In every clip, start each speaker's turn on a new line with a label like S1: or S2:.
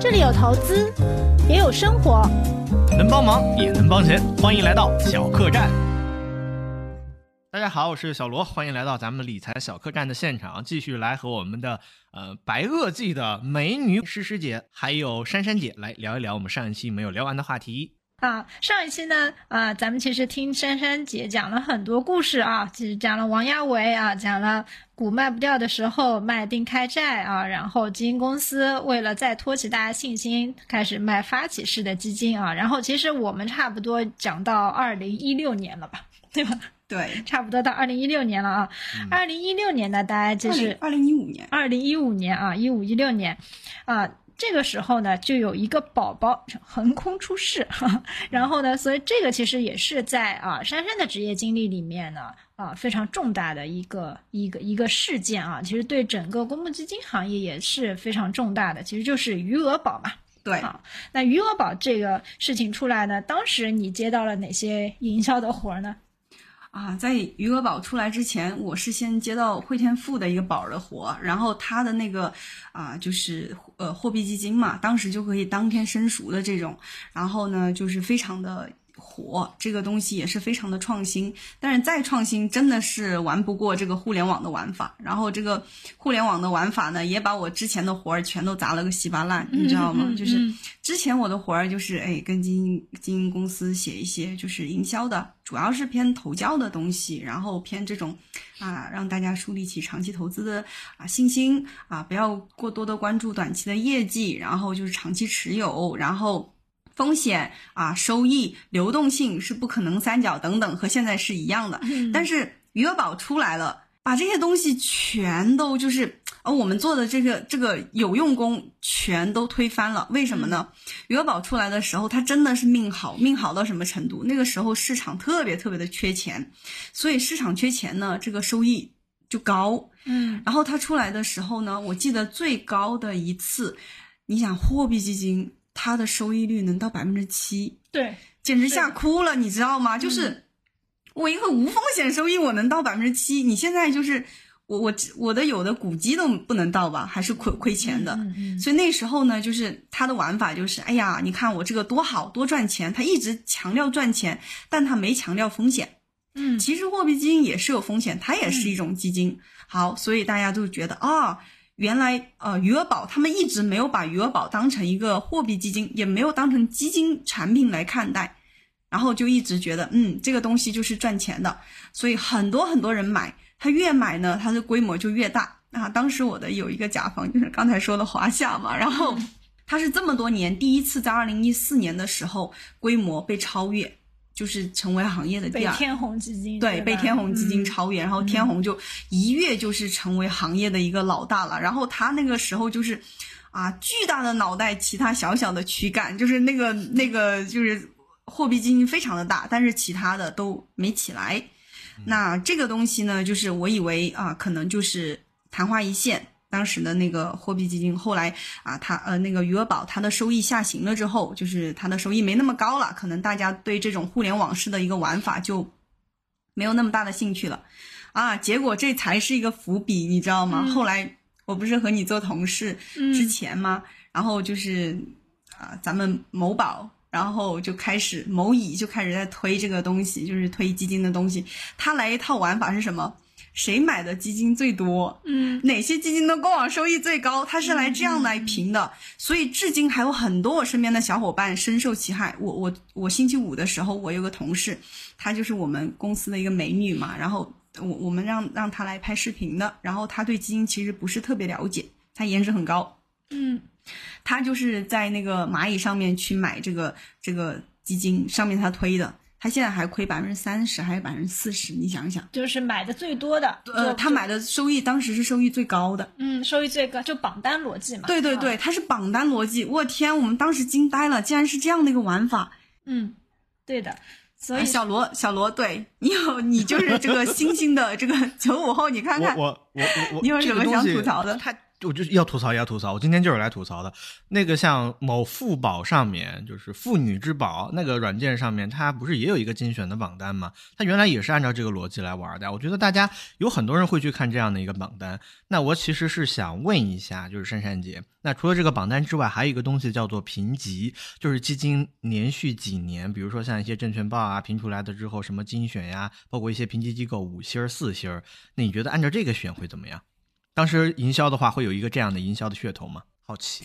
S1: 这里有投资，也有生活，
S2: 能帮忙也能帮钱，欢迎来到小客栈。大家好，我是小罗，欢迎来到咱们理财小客栈的现场，继续来和我们的呃白垩纪的美女诗诗姐还有珊珊姐来聊一聊我们上一期没有聊完的话题。
S1: 啊，上一期呢，啊，咱们其实听珊珊姐讲了很多故事啊，其实讲了王亚伟啊，讲了股卖不掉的时候卖定开债啊，然后基金公司为了再托起大家信心，开始卖发起式的基金啊，然后其实我们差不多讲到二零一六年了吧，对吧？
S3: 对，
S1: 差不多到二零一六年了啊，二零一六年呢，大家就是
S3: 二零一五年，
S1: 二零一五年啊，一五一六年，啊。这个时候呢，就有一个宝宝横空出世，然后呢，所以这个其实也是在啊珊珊的职业经历里面呢啊非常重大的一个一个一个事件啊，其实对整个公募基金行业也是非常重大的，其实就是余额宝嘛。
S3: 对
S1: 啊，那余额宝这个事情出来呢，当时你接到了哪些营销的活呢？
S3: 啊，在余额宝出来之前，我是先接到汇添富的一个宝的活，然后他的那个啊，就是呃货币基金嘛，当时就可以当天申赎的这种，然后呢，就是非常的。火这个东西也是非常的创新，但是再创新真的是玩不过这个互联网的玩法。然后这个互联网的玩法呢，也把我之前的活儿全都砸了个稀巴烂，你知道吗？就是之前我的活儿就是哎，跟基金基金公司写一些就是营销的，主要是偏投教的东西，然后偏这种啊，让大家树立起长期投资的啊信心啊，不要过多的关注短期的业绩，然后就是长期持有，然后。风险啊，收益、流动性是不可能三角等等，和现在是一样的。但是余额宝出来了，把这些东西全都就是呃我们做的这个这个有用功全都推翻了。为什么呢？余额宝出来的时候，它真的是命好，命好到什么程度？那个时候市场特别特别的缺钱，所以市场缺钱呢，这个收益就高。
S1: 嗯，
S3: 然后它出来的时候呢，我记得最高的一次，你想货币基金。它的收益率能到百分之七，
S1: 对，
S3: 简直吓哭了，你知道吗？就是我一个无风险收益，我能到百分之七，你现在就是我我我的有的股基都不能到吧，还是亏亏钱的。所以那时候呢，就是他的玩法就是，哎呀，你看我这个多好多赚钱，他一直强调赚钱，但他没强调风险。
S1: 嗯，
S3: 其实货币基金也是有风险，它也是一种基金。好，所以大家都觉得啊。原来，呃，余额宝他们一直没有把余额宝当成一个货币基金，也没有当成基金产品来看待，然后就一直觉得，嗯，这个东西就是赚钱的，所以很多很多人买，他越买呢，他的规模就越大。啊，当时我的有一个甲方就是刚才说的华夏嘛，然后他是这么多年第一次在二零一四年的时候规模被超越。就是成为行业的第二，
S1: 被天弘基金
S3: 对被天弘基金超越，然后天弘就一跃就是成为行业的一个老大了。然后他那个时候就是，啊，巨大的脑袋，其他小小的躯干，就是那个那个就是货币基金非常的大，但是其他的都没起来。那这个东西呢，就是我以为啊，可能就是昙花一现。当时的那个货币基金，后来啊，它呃那个余额宝，它的收益下行了之后，就是它的收益没那么高了，可能大家对这种互联网式的一个玩法就没有那么大的兴趣了，啊，结果这才是一个伏笔，你知道吗？后来我不是和你做同事之前吗？然后就是啊，咱们某宝，然后就开始某乙就开始在推这个东西，就是推基金的东西，他来一套玩法是什么？谁买的基金最多？
S1: 嗯，
S3: 哪些基金的过往收益最高？他是来这样来评的，所以至今还有很多我身边的小伙伴深受其害。我我我星期五的时候，我有个同事，她就是我们公司的一个美女嘛，然后我我们让让她来拍视频的，然后她对基金其实不是特别了解，她颜值很高，
S1: 嗯，
S3: 她就是在那个蚂蚁上面去买这个这个基金，上面她推的。他现在还亏百分之三十还是百分之四十？你想想，
S1: 就是买的最多的，
S3: 呃，他买的收益当时是收益最高的，
S1: 嗯，收益最高就榜单逻辑嘛。
S3: 对对对，它是榜单逻辑。我天，我们当时惊呆了，竟然是这样的一个玩法。
S1: 嗯，对的。所以
S3: 小罗，小罗，对你有你就是这个新兴的这个九五后，你看看，
S2: 我我我我，
S3: 你有什么想吐槽的？
S2: 他我就要吐槽，要吐槽。我今天就是来吐槽的。那个像某富宝上面，就是妇女之宝那个软件上面，它不是也有一个精选的榜单吗？它原来也是按照这个逻辑来玩的。我觉得大家有很多人会去看这样的一个榜单。那我其实是想问一下，就是珊珊姐，那除了这个榜单之外，还有一个东西叫做评级，就是基金连续几年，比如说像一些证券报啊评出来的之后，什么精选呀，包括一些评级机构五星儿、四星儿，那你觉得按照这个选会怎么样？当时营销的话，会有一个这样的营销的噱头吗？好奇，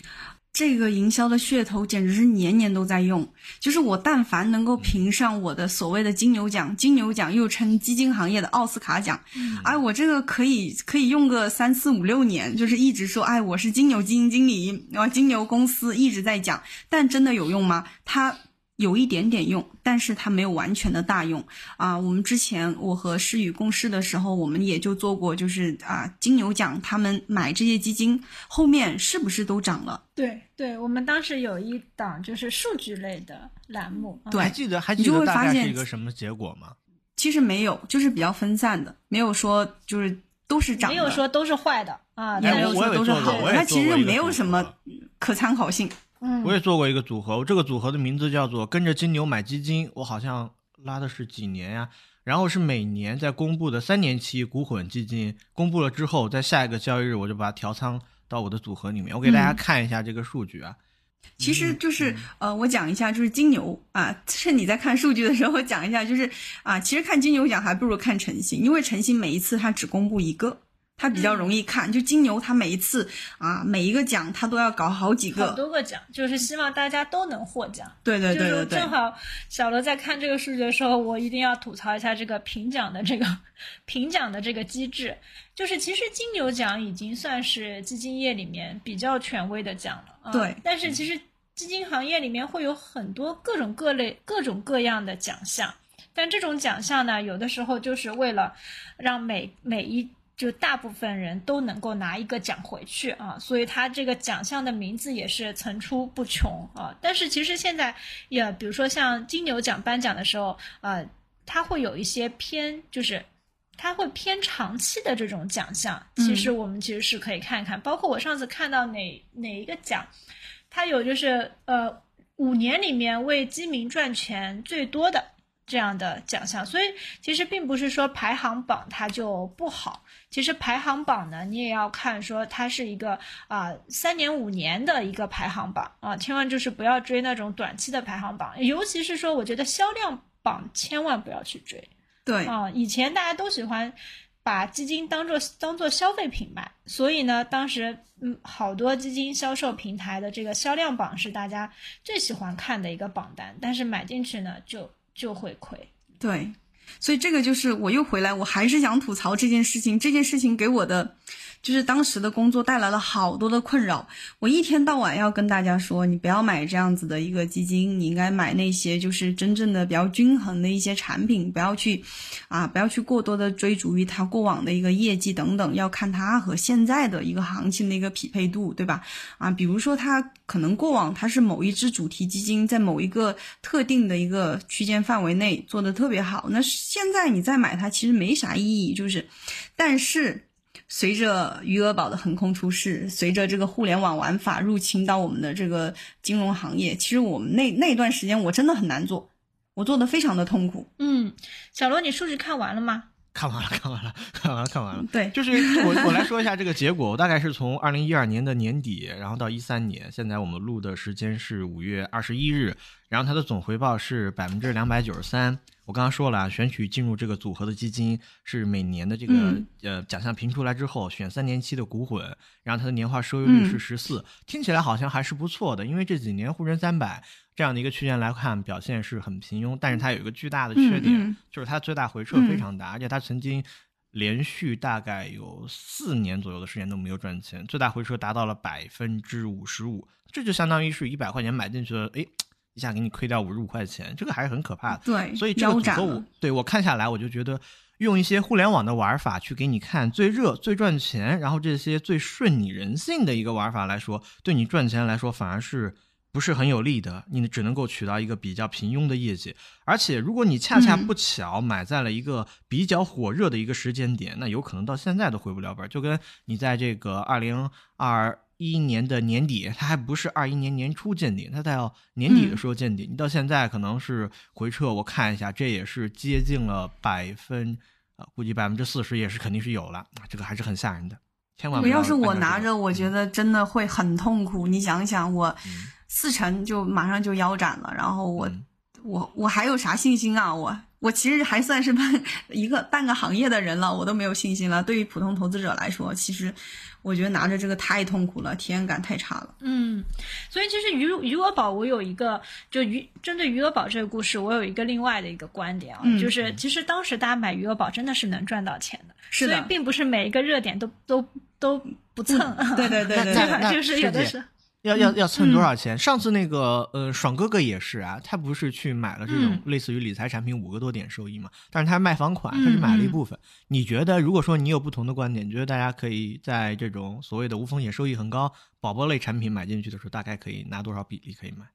S3: 这个营销的噱头简直是年年都在用。就是我但凡能够评上我的所谓的金牛奖，金牛奖又称基金行业的奥斯卡奖，哎，我这个可以可以用个三四五六年，就是一直说，哎，我是金牛基金经理，然后金牛公司一直在讲，但真的有用吗？它。有一点点用，但是它没有完全的大用啊。我们之前我和诗雨共事的时候，我们也就做过，就是啊，金牛奖他们买这些基金，后面是不是都涨了？
S1: 对对，我们当时有一档就是数据类的栏目，
S3: 对，
S2: 还记得还记得大概是一个什么结果吗？
S3: 其实没有，就是比较分散的，没有说就是都是涨，
S1: 没有说都是坏的啊，
S3: 也没有说都是好的，它其实没有什么可参考性。
S2: 我也做过一个组合，这个组合的名字叫做“跟着金牛买基金”。我好像拉的是几年呀？然后是每年在公布的三年期股混基金公布了之后，在下一个交易日我就把它调仓到我的组合里面。我给大家看一下这个数据啊。
S3: 其实就是呃，我讲一下，就是金牛啊，趁你在看数据的时候，我讲一下，就是啊，其实看金牛奖还不如看晨星，因为晨星每一次它只公布一个。它比较容易看，就金牛，他每一次啊，每一个奖他都要搞好几个，
S1: 好多个奖，就是希望大家都能获奖。
S3: 对对对对
S1: 对。正好小罗在看这个数据的时候，我一定要吐槽一下这个评奖的这个评奖的这个机制。就是其实金牛奖已经算是基金业里面比较权威的奖了，
S3: 对。
S1: 但是其实基金行业里面会有很多各种各类、各种各样的奖项，但这种奖项呢，有的时候就是为了让每每一。就大部分人都能够拿一个奖回去啊，所以他这个奖项的名字也是层出不穷啊。但是其实现在也，比如说像金牛奖颁奖的时候，呃，他会有一些偏，就是他会偏长期的这种奖项。其实我们其实是可以看一看，包括我上次看到哪哪一个奖，它有就是呃五年里面为基民赚钱最多的。这样的奖项，所以其实并不是说排行榜它就不好。其实排行榜呢，你也要看说它是一个啊三年五年的一个排行榜啊，千万就是不要追那种短期的排行榜，尤其是说我觉得销量榜千万不要去追。
S3: 对
S1: 啊，以前大家都喜欢把基金当做当做消费品卖，所以呢，当时嗯好多基金销售平台的这个销量榜是大家最喜欢看的一个榜单，但是买进去呢就。就会亏，
S3: 对，所以这个就是我又回来，我还是想吐槽这件事情，这件事情给我的。就是当时的工作带来了好多的困扰，我一天到晚要跟大家说，你不要买这样子的一个基金，你应该买那些就是真正的比较均衡的一些产品，不要去，啊，不要去过多的追逐于它过往的一个业绩等等，要看它和现在的一个行情的一个匹配度，对吧？啊，比如说它可能过往它是某一只主题基金在某一个特定的一个区间范围内做的特别好，那现在你再买它其实没啥意义，就是，但是。随着余额宝的横空出世，随着这个互联网玩法入侵到我们的这个金融行业，其实我们那那段时间我真的很难做，我做的非常的痛苦。
S1: 嗯，小罗，你数据看完了吗？
S2: 看完了，看完了，看完了，看完了。
S3: 对，
S2: 就是我我来说一下这个结果，我大概是从二零一二年的年底，然后到一三年，现在我们录的时间是五月二十一日，然后它的总回报是百分之两百九十三。我刚刚说了，选取进入这个组合的基金是每年的这个呃奖项评出来之后选三年期的股混，然后它的年化收益率是十四，听起来好像还是不错的。因为这几年沪深三百这样的一个区间来看，表现是很平庸，但是它有一个巨大的缺点，就是它最大回撤非常大，而且它曾经连续大概有四年左右的时间都没有赚钱，最大回撤达到了百分之五十五，这就相当于是一百块钱买进去了，哎。一下给你亏掉五十五块钱，这个还是很可怕的。
S3: 对，
S2: 所以这个组合我对我看下来，我就觉得用一些互联网的玩法去给你看最热、最赚钱，然后这些最顺你人性的一个玩法来说，对你赚钱来说反而是不是很有利的，你只能够取到一个比较平庸的业绩。而且，如果你恰恰不巧买在了一个比较火热的一个时间点，那有可能到现在都回不了本。就跟你在这个二零二一年的年底，它还不是二一年年初见顶，它到年底的时候见顶，你到现在可能是回撤。我看一下，这也是接近了百分，啊，估计百分之四十也是肯定是有了，这个还是很吓人的。千万不
S3: 要是我拿着，我觉得真的会很痛苦。你想想我。四成就马上就腰斩了，然后我我我还有啥信心啊？我我其实还算是半 一个半个行业的人了，我都没有信心了。对于普通投资者来说，其实我觉得拿着这个太痛苦了，体验感太差了。
S1: 嗯，所以其实余余额宝，我有一个就余针对余额宝这个故事，我有一个另外的一个观点啊，就是其实当时大家买余额宝真的是能赚到钱的，
S3: 是
S1: 的，并不是每一个热点都都都不蹭。
S3: 对对对对，
S1: 就是有的是。
S2: 要要要蹭多少钱？上次那个呃，爽哥哥也是啊，他不是去买了这种类似于理财产品五个多点收益嘛？但是他卖房款，他是买了一部分。你觉得，如果说你有不同的观点，你觉得大家可以在这种所谓的无风险收益很高宝宝类产品买进去的时候，大概可以拿多少比例可以买？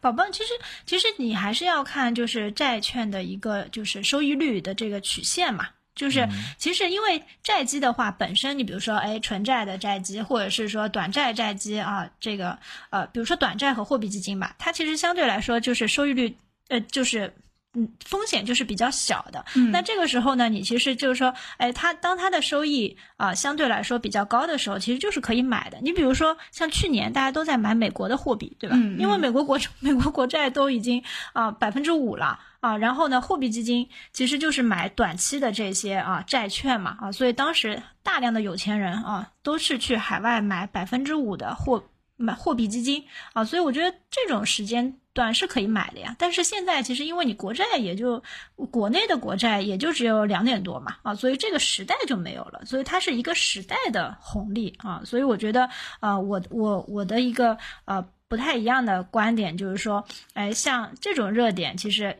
S1: 宝宝其实其实你还是要看就是债券的一个就是收益率的这个曲线嘛。就是，其实因为债基的话，本身你比如说，哎，纯债的债基，或者是说短债债基啊，这个呃，比如说短债和货币基金吧，它其实相对来说就是收益率，呃，就是嗯，风险就是比较小的。那这个时候呢，你其实就是说，哎，它当它的收益啊相对来说比较高的时候，其实就是可以买的。你比如说像去年大家都在买美国的货币，对吧？因为美国国美国国债都已经啊百分之五了。啊，然后呢，货币基金其实就是买短期的这些啊债券嘛，啊，所以当时大量的有钱人啊都是去海外买百分之五的货买货币基金啊，所以我觉得这种时间段是可以买的呀。但是现在其实因为你国债也就国内的国债也就只有两点多嘛，啊，所以这个时代就没有了，所以它是一个时代的红利啊，所以我觉得啊，我我我的一个呃不太一样的观点就是说，哎，像这种热点其实。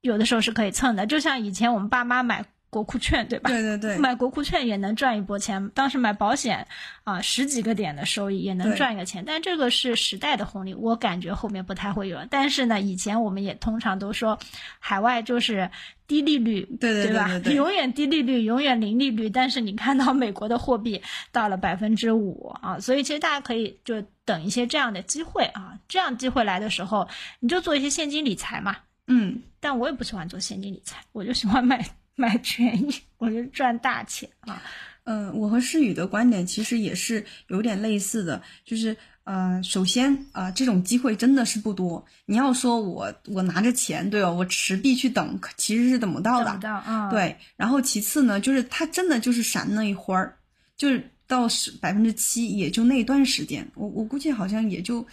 S1: 有的时候是可以蹭的，就像以前我们爸妈买国库券，对吧？
S3: 对对对，
S1: 买国库券也能赚一波钱。当时买保险啊，十几个点的收益也能赚一个钱。但这个是时代的红利，我感觉后面不太会有。但是呢，以前我们也通常都说，海外就是低利率，
S3: 对
S1: 对吧？永远低利率，永远零利率。但是你看到美国的货币到了百分之五啊，所以其实大家可以就等一些这样的机会啊，这样机会来的时候，你就做一些现金理财嘛。
S3: 嗯，
S1: 但我也不喜欢做现金理财，我就喜欢买买权益，我就赚大钱啊。
S3: 嗯，我和诗雨的观点其实也是有点类似的，就是呃，首先啊，这种机会真的是不多。你要说我我拿着钱，对吧？我持币去等，其实是等不到的。
S1: 等不到，嗯。
S3: 对，然后其次呢，就是它真的就是闪那一会儿，就是到十百分之七，也就那段时间，我我估计好像也就。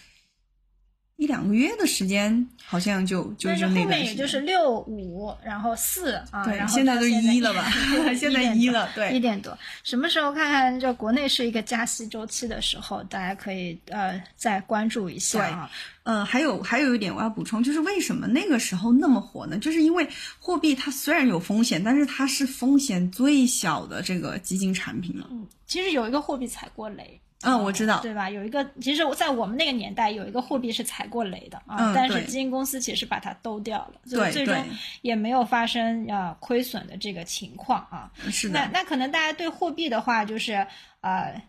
S3: 一两个月的时间，好像就就是那
S1: 后面也就是六五，然后四啊，
S3: 对，
S1: 然后
S3: 现在都一了吧？现在一了，对，
S1: 一点多。什么时候看看？就国内是一个加息周期的时候，大家可以呃再关注一下啊。
S3: 嗯，还有还有一点我要补充，就是为什么那个时候那么火呢？就是因为货币它虽然有风险，但是它是风险最小的这个基金产品了。
S1: 嗯，其实有一个货币踩过雷。
S3: 嗯，我知道，
S1: 对吧？有一个，其实在我们那个年代，有一个货币是踩过雷的啊，但是基金公司其实把它兜掉了，所以最终也没有发生啊亏损的这个情况啊。
S3: 是
S1: 的。那那可能大家对货币的话，就是呃，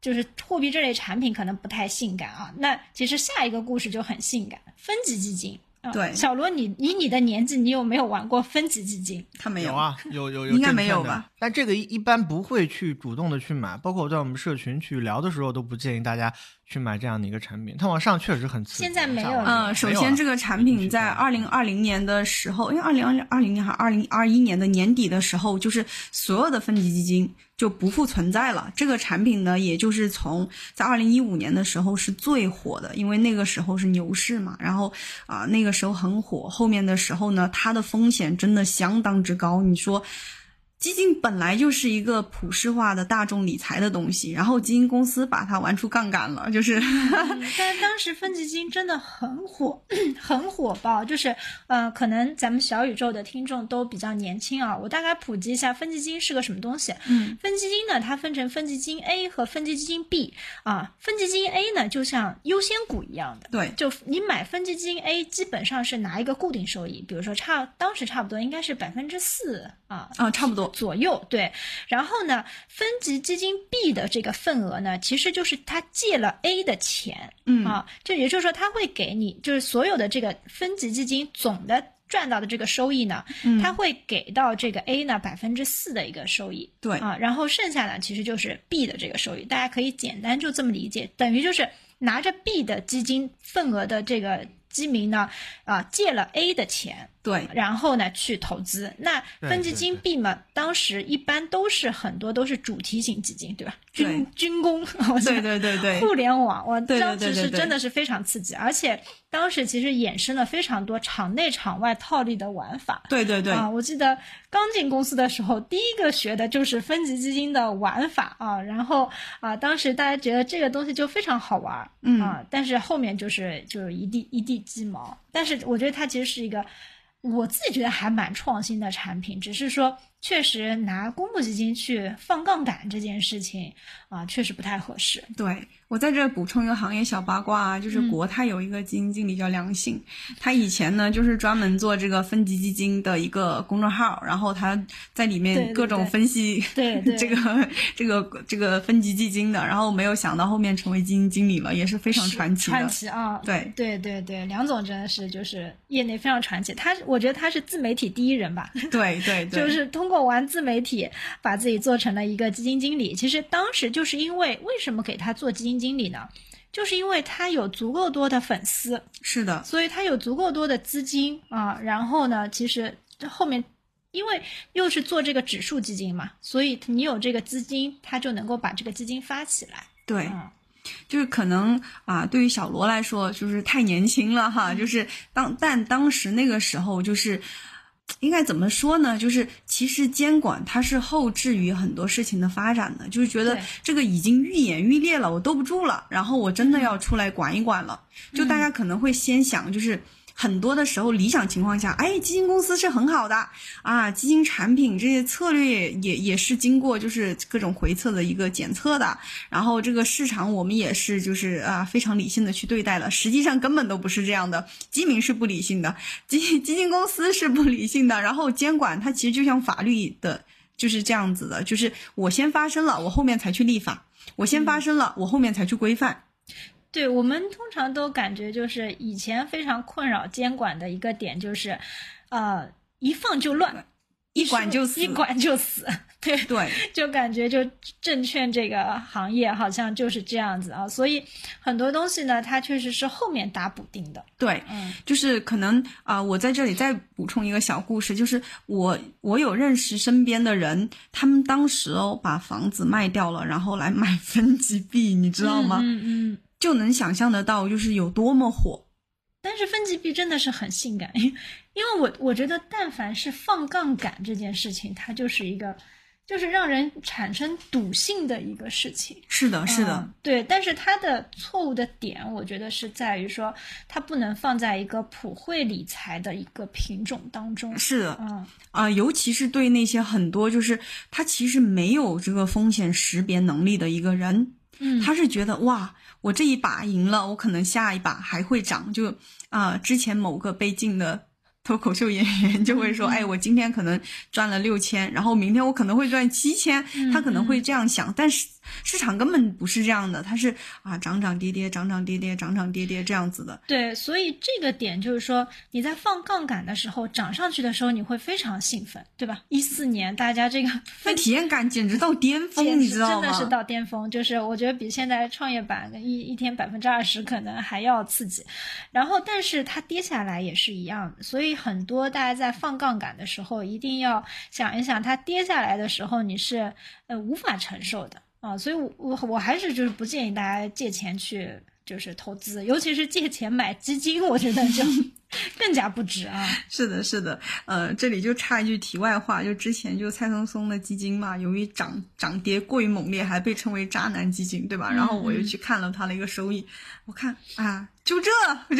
S1: 就是货币这类产品可能不太性感啊。那其实下一个故事就很性感，分级基金。
S3: 对，
S1: 小罗，你以你的年纪，你有没有玩过分级基金？
S3: 他没有
S2: 啊，有有有，
S3: 应该没有吧？
S2: 但这个一一般不会去主动的去买，包括我在我们社群去聊的时候，都不建议大家去买这样的一个产品。它往上确实很刺激。
S1: 现在没有。
S3: 嗯，首先这个产品在二零二零年的时候，因为二零二零二零年还二零二一年的年底的时候，就是所有的分级基金。就不复存在了。这个产品呢，也就是从在二零一五年的时候是最火的，因为那个时候是牛市嘛。然后啊，那个时候很火。后面的时候呢，它的风险真的相当之高。你说基金本来就是一个普世化的大众理财的东西，然后基金公司把它玩出杠杆了，就是。
S1: 但当时分级基金真的很火，很火爆。就是呃，可能咱们小宇宙的听众都比较年轻啊，我大概普及一下分级基金是个什么东西。
S3: 嗯，
S1: 分级基金呢，它分成分级基金 A 和分级基金 B 啊。分级基金 A 呢，就像优先股一样的，
S3: 对，
S1: 就你买分级基金 A，基本上是拿一个固定收益，比如说差当时差不多应该是百分之四啊
S3: 啊，差不多。
S1: 左右对，然后呢，分级基金 B 的这个份额呢，其实就是他借了 A 的钱，
S3: 嗯。
S1: 啊，就也就是说他会给你，就是所有的这个分级基金总的赚到的这个收益呢，
S3: 嗯。
S1: 他会给到这个 A 呢百分之四的一个收益，
S3: 对。
S1: 啊，然后剩下呢其实就是 B 的这个收益，大家可以简单就这么理解，等于就是拿着 B 的基金份额的这个基民呢，啊，借了 A 的钱。
S3: 对，
S1: 然后呢去投资。那分级基金嘛，当时一般都是很多都是主题型基金，对吧？军 军工，
S3: 对对对对，
S1: 互联网，哇，
S3: 对
S1: 当时是真的是非常刺激，而且当时其实衍生了非常多场内场外套利的玩法。
S3: 对对对
S1: 啊，我记得刚进公司的时候，第一个学的就是分级基金的玩法啊，然后啊，当时大家觉得这个东西就非常好玩，
S3: 嗯
S1: 啊，但是后面就是就是一地一地鸡毛。但是我觉得它其实是一个。我自己觉得还蛮创新的产品，只是说确实拿公募基金去放杠杆这件事情啊，确实不太合适。
S3: 对我在这补充一个行业小八卦啊，就是国泰有一个基金经理叫梁信，他以前呢就是专门做这个分级基金的一个公众号，然后他在里面各种分析
S1: 对
S3: 这个这个这个分级基金的，然后没有想到后面成为基金经理了，也是非常传奇的。
S1: 传奇啊！
S3: 对
S1: 对对对，梁总真的是就是业内非常传奇，他我觉得他是自媒体第一人吧。
S3: 对对对，
S1: 就是通过玩自媒体把自己做成了一个基金经理。其实当时就是因为为什么给他做基金经理呢？就是因为他有足够多的粉丝，
S3: 是的，
S1: 所以他有足够多的资金啊。然后呢，其实后面因为又是做这个指数基金嘛，所以你有这个资金，他就能够把这个基金发起来。
S3: 对。
S1: 嗯
S3: 就是可能啊，对于小罗来说，就是太年轻了哈。就是当但当时那个时候，就是应该怎么说呢？就是其实监管它是后置于很多事情的发展的，就是觉得这个已经愈演愈烈了，我兜不住了，然后我真的要出来管一管了。就大家可能会先想，就是。很多的时候，理想情况下，哎，基金公司是很好的啊，基金产品这些策略也也是经过就是各种回测的一个检测的，然后这个市场我们也是就是啊非常理性的去对待了，实际上根本都不是这样的，基民是不理性的，基基金公司是不理性的，然后监管它其实就像法律的，就是这样子的，就是我先发生了，我后面才去立法，我先发生了，我后面才去规范。
S1: 对我们通常都感觉就是以前非常困扰监管的一个点就是，呃，一放就乱，
S3: 一管就死，
S1: 一管就死。对
S3: 对，
S1: 就感觉就证券这个行业好像就是这样子啊，所以很多东西呢，它确实是后面打补丁的。
S3: 对，
S1: 嗯，
S3: 就是可能啊、呃，我在这里再补充一个小故事，就是我我有认识身边的人，他们当时哦把房子卖掉了，然后来买分级币，你知道吗？
S1: 嗯嗯。
S3: 就能想象得到，就是有多么火。
S1: 但是分级币真的是很性感，因为我我觉得，但凡是放杠杆这件事情，它就是一个，就是让人产生赌性的一个事情。
S3: 是的，是的，
S1: 嗯、对。但是它的错误的点，我觉得是在于说，它不能放在一个普惠理财的一个品种当中。
S3: 是的，
S1: 嗯
S3: 啊、呃，尤其是对那些很多就是他其实没有这个风险识别能力的一个人，
S1: 嗯，
S3: 他是觉得哇。我这一把赢了，我可能下一把还会涨。就啊、呃，之前某个被禁的脱口秀演员就会说：“
S1: 嗯、
S3: 哎，我今天可能赚了六千，然后明天我可能会赚七千。
S1: 嗯”
S3: 他可能会这样想，但是市场根本不是这样的，它是啊涨涨跌跌，涨涨跌跌，涨涨跌跌这样子的。
S1: 对，所以这个点就是说，你在放杠杆的时候涨上去的时候，你会非常兴奋，对吧？一四年大家这个
S3: 那体验感简直到巅峰，你知道
S1: 吗？真的是到巅峰，就是我觉得比现在创业板一一天百分之二十可能还要刺激。然后，但是它跌下来也是一样的，所以很多大家在放杠杆的时候，一定要想一想，它跌下来的时候你是呃无法承受的。啊，所以我，我我还是就是不建议大家借钱去就是投资，尤其是借钱买基金，我觉得就 更加不值啊。
S3: 是的，是的，呃，这里就插一句题外话，就之前就蔡松松的基金嘛，由于涨涨跌过于猛烈，还被称为渣男基金，对吧？然后我又去看了他的一个收益，我看啊，就这就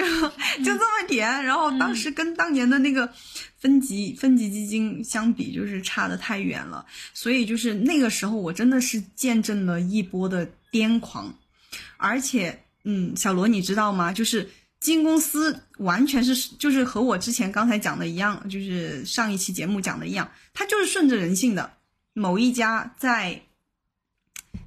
S3: 就这么点，然后当时跟当年的那个分级分级基金相比，就是差的太远了，所以就是那个时候我真的是见证了一波的癫狂，而且，嗯，小罗你知道吗？就是。基金公司完全是就是和我之前刚才讲的一样，就是上一期节目讲的一样，它就是顺着人性的。某一家在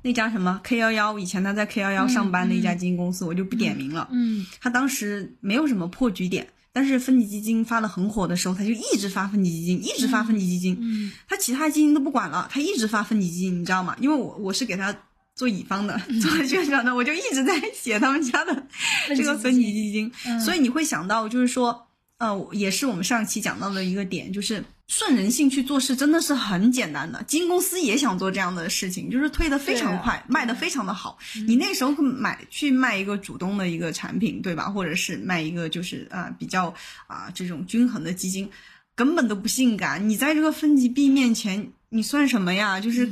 S3: 那家什么 K 幺幺，以前他在 K 幺幺上班的一家基金公司，我就不点名了。
S1: 嗯，
S3: 他当时没有什么破局点，但是分级基金发的很火的时候，他就一直发分级基金，一直发分级基金。
S1: 嗯，
S3: 他其他基金都不管了，他一直发分级基金，你知道吗？因为我我是给他。做乙方的，做宣传的，我就一直在写他们家的这个分级基金，所以你会想到，就是说，呃，也是我们上期讲到的一个点，就是顺人性去做事真的是很简单的。基金公司也想做这样的事情，就是推的非常快，卖的非常的好。你那时候买去卖一个主动的一个产品，对吧？或者是卖一个就是啊比较啊这种均衡的基金，根本都不性感。你在这个分级币面前，你算什么呀？就是。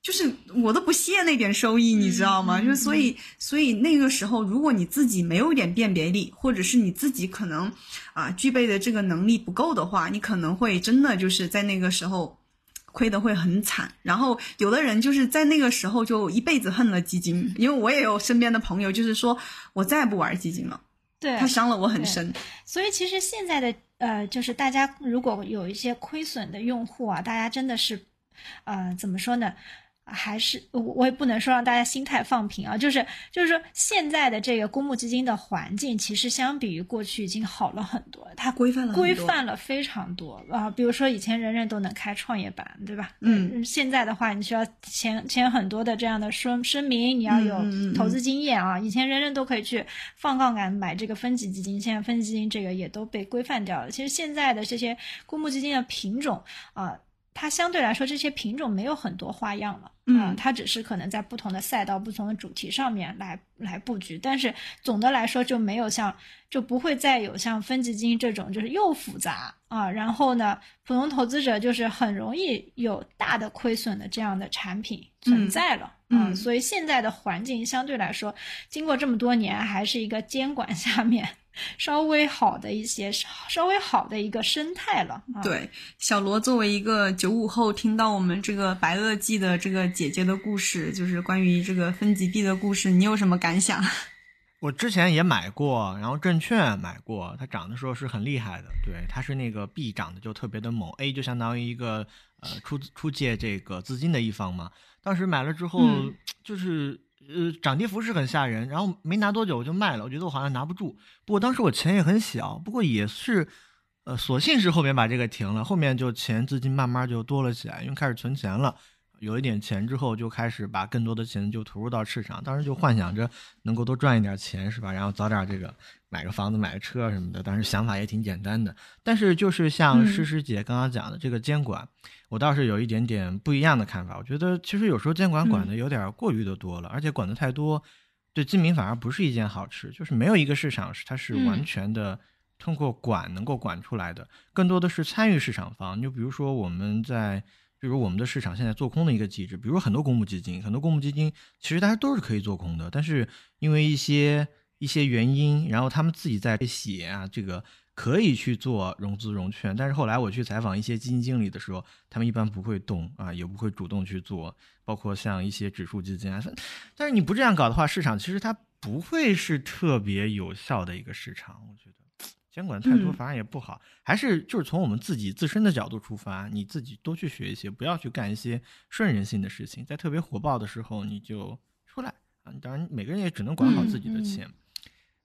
S3: 就是我都不屑那点收益，你知道吗？就是所以，所以那个时候，如果你自己没有一点辨别力，或者是你自己可能啊具备的这个能力不够的话，你可能会真的就是在那个时候亏的会很惨。然后有的人就是在那个时候就一辈子恨了基金，因为我也有身边的朋友，就是说我再也不玩基金了，
S1: 对
S3: 他伤了我很深。
S1: 所以其实现在的呃，就是大家如果有一些亏损的用户啊，大家真的是呃，怎么说呢？还是我我也不能说让大家心态放平啊，就是就是说现在的这个公募基金的环境，其实相比于过去已经好了很多，它
S3: 规范了
S1: 规范了非常多啊。比如说以前人人都能开创业板，对吧？
S3: 嗯，
S1: 现在的话你需要签签很多的这样的声声明，你要有投资经验啊。以前人人都可以去放杠杆买这个分级基金，现在分级基金这个也都被规范掉了。其实现在的这些公募基金的品种啊。它相对来说，这些品种没有很多花样了，
S3: 嗯，
S1: 它只是可能在不同的赛道、不同的主题上面来来布局，但是总的来说就没有像，就不会再有像分级基金这种，就是又复杂啊，然后呢，普通投资者就是很容易有大的亏损的这样的产品存在了，
S3: 嗯，
S1: 所以现在的环境相对来说，经过这么多年，还是一个监管 下面。稍微好的一些，稍微好的一个生态了。
S3: 对，小罗作为一个九五后，听到我们这个白垩纪的这个姐姐的故事，就是关于这个分级币的故事，你有什么感想？
S2: 我之前也买过，然后证券买过，它涨的时候是很厉害的。对，它是那个币涨的就特别的猛，A 就相当于一个呃出出借这个资金的一方嘛。当时买了之后，就是。呃，涨跌幅是很吓人，然后没拿多久我就卖了，我觉得我好像拿不住。不过当时我钱也很小，不过也是，呃，索性是后面把这个停了，后面就钱资金慢慢就多了起来，因为开始存钱了，有一点钱之后就开始把更多的钱就投入到市场，当时就幻想着能够多赚一点钱，是吧？然后早点这个买个房子、买个车什么的，当时想法也挺简单的。但是就是像诗诗姐刚刚讲的这个监管。我倒是有一点点不一样的看法，我觉得其实有时候监管管的有点过于的多了，而且管的太多，对金民反而不是一件好事。就是没有一个市场是它是完全的通过管能够管出来的，更多的是参与市场方。就比如说我们在，比如我们的市场现在做空的一个机制，比如很多公募基金，很多公募基金其实大家都是可以做空的，但是因为一些一些原因，然后他们自己在写啊这个。可以去做融资融券，但是后来我去采访一些基金经理的时候，他们一般不会动啊，也不会主动去做，包括像一些指数基金啊。但是你不这样搞的话，市场其实它不会是特别有效的一个市场。我觉得监管太多反而也不好，还是就是从我们自己自身的角度出发，你自己多去学一些，不要去干一些顺人性的事情。在特别火爆的时候，你就出来啊。当然，每个人也只能管好自己的钱。嗯，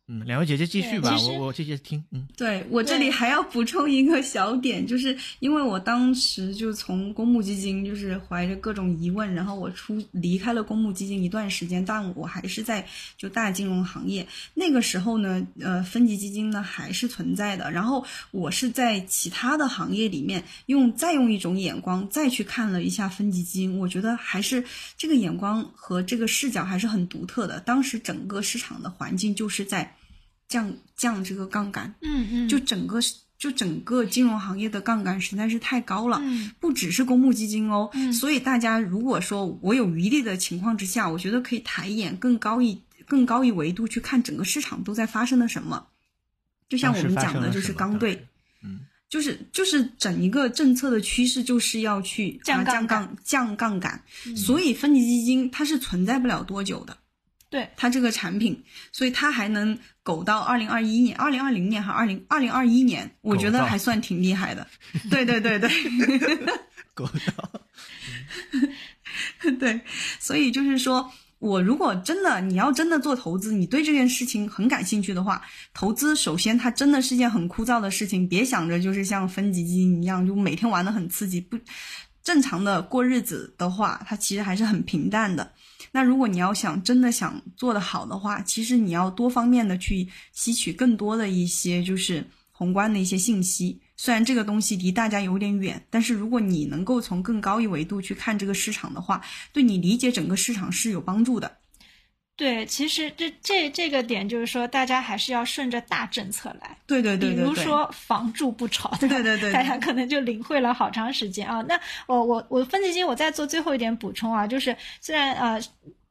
S2: 两位姐姐继续吧，我我继续听。嗯，
S3: 对我这里还要补充一个小点，就是因为我当时就从公募基金，就是怀着各种疑问，然后我出离开了公募基金一段时间，但我还是在就大金融行业。那个时候呢，呃，分级基金呢还是存在的。然后我是在其他的行业里面用再用一种眼光再去看了一下分级基金，我觉得还是这个眼光和这个视角还是很独特的。当时整个市场的环境就是在。降降这个杠杆，
S1: 嗯嗯，
S3: 就整个就整个金融行业的杠杆实在是太高了，
S1: 嗯
S3: 不只是公募基金哦。
S1: 嗯
S3: 所以大家如果说我有余力的情况之下，我觉得可以抬眼更高一更高一维度去看整个市场都在发生了什么。就像我们讲的，就是刚兑，
S2: 嗯，
S3: 就是就是整一个政策的趋势就是要去啊降
S1: 降杠
S3: 降杠杆，
S1: 嗯
S3: 所以分级基金它是存在不了多久的。
S1: 对，
S3: 它这个产品，所以它还能苟到二零二一年、二零二零年还二零二零二一年，我觉得还算挺厉害的。对对对对
S2: 苟到。
S3: 对，所以就是说。我如果真的你要真的做投资，你对这件事情很感兴趣的话，投资首先它真的是件很枯燥的事情，别想着就是像分级基金一样，就每天玩的很刺激。不正常的过日子的话，它其实还是很平淡的。那如果你要想真的想做得好的话，其实你要多方面的去吸取更多的一些就是宏观的一些信息。虽然这个东西离大家有点远，但是如果你能够从更高一维度去看这个市场的话，对你理解整个市场是有帮助的。
S1: 对，其实这这这个点就是说，大家还是要顺着大政策来。
S3: 对对对对对，
S1: 比如说房住不炒，
S3: 对
S1: 吧
S3: 对对对
S1: 大家可能就领会了好长时间啊。那我我我分析基金，我再做最后一点补充啊，就是虽然呃，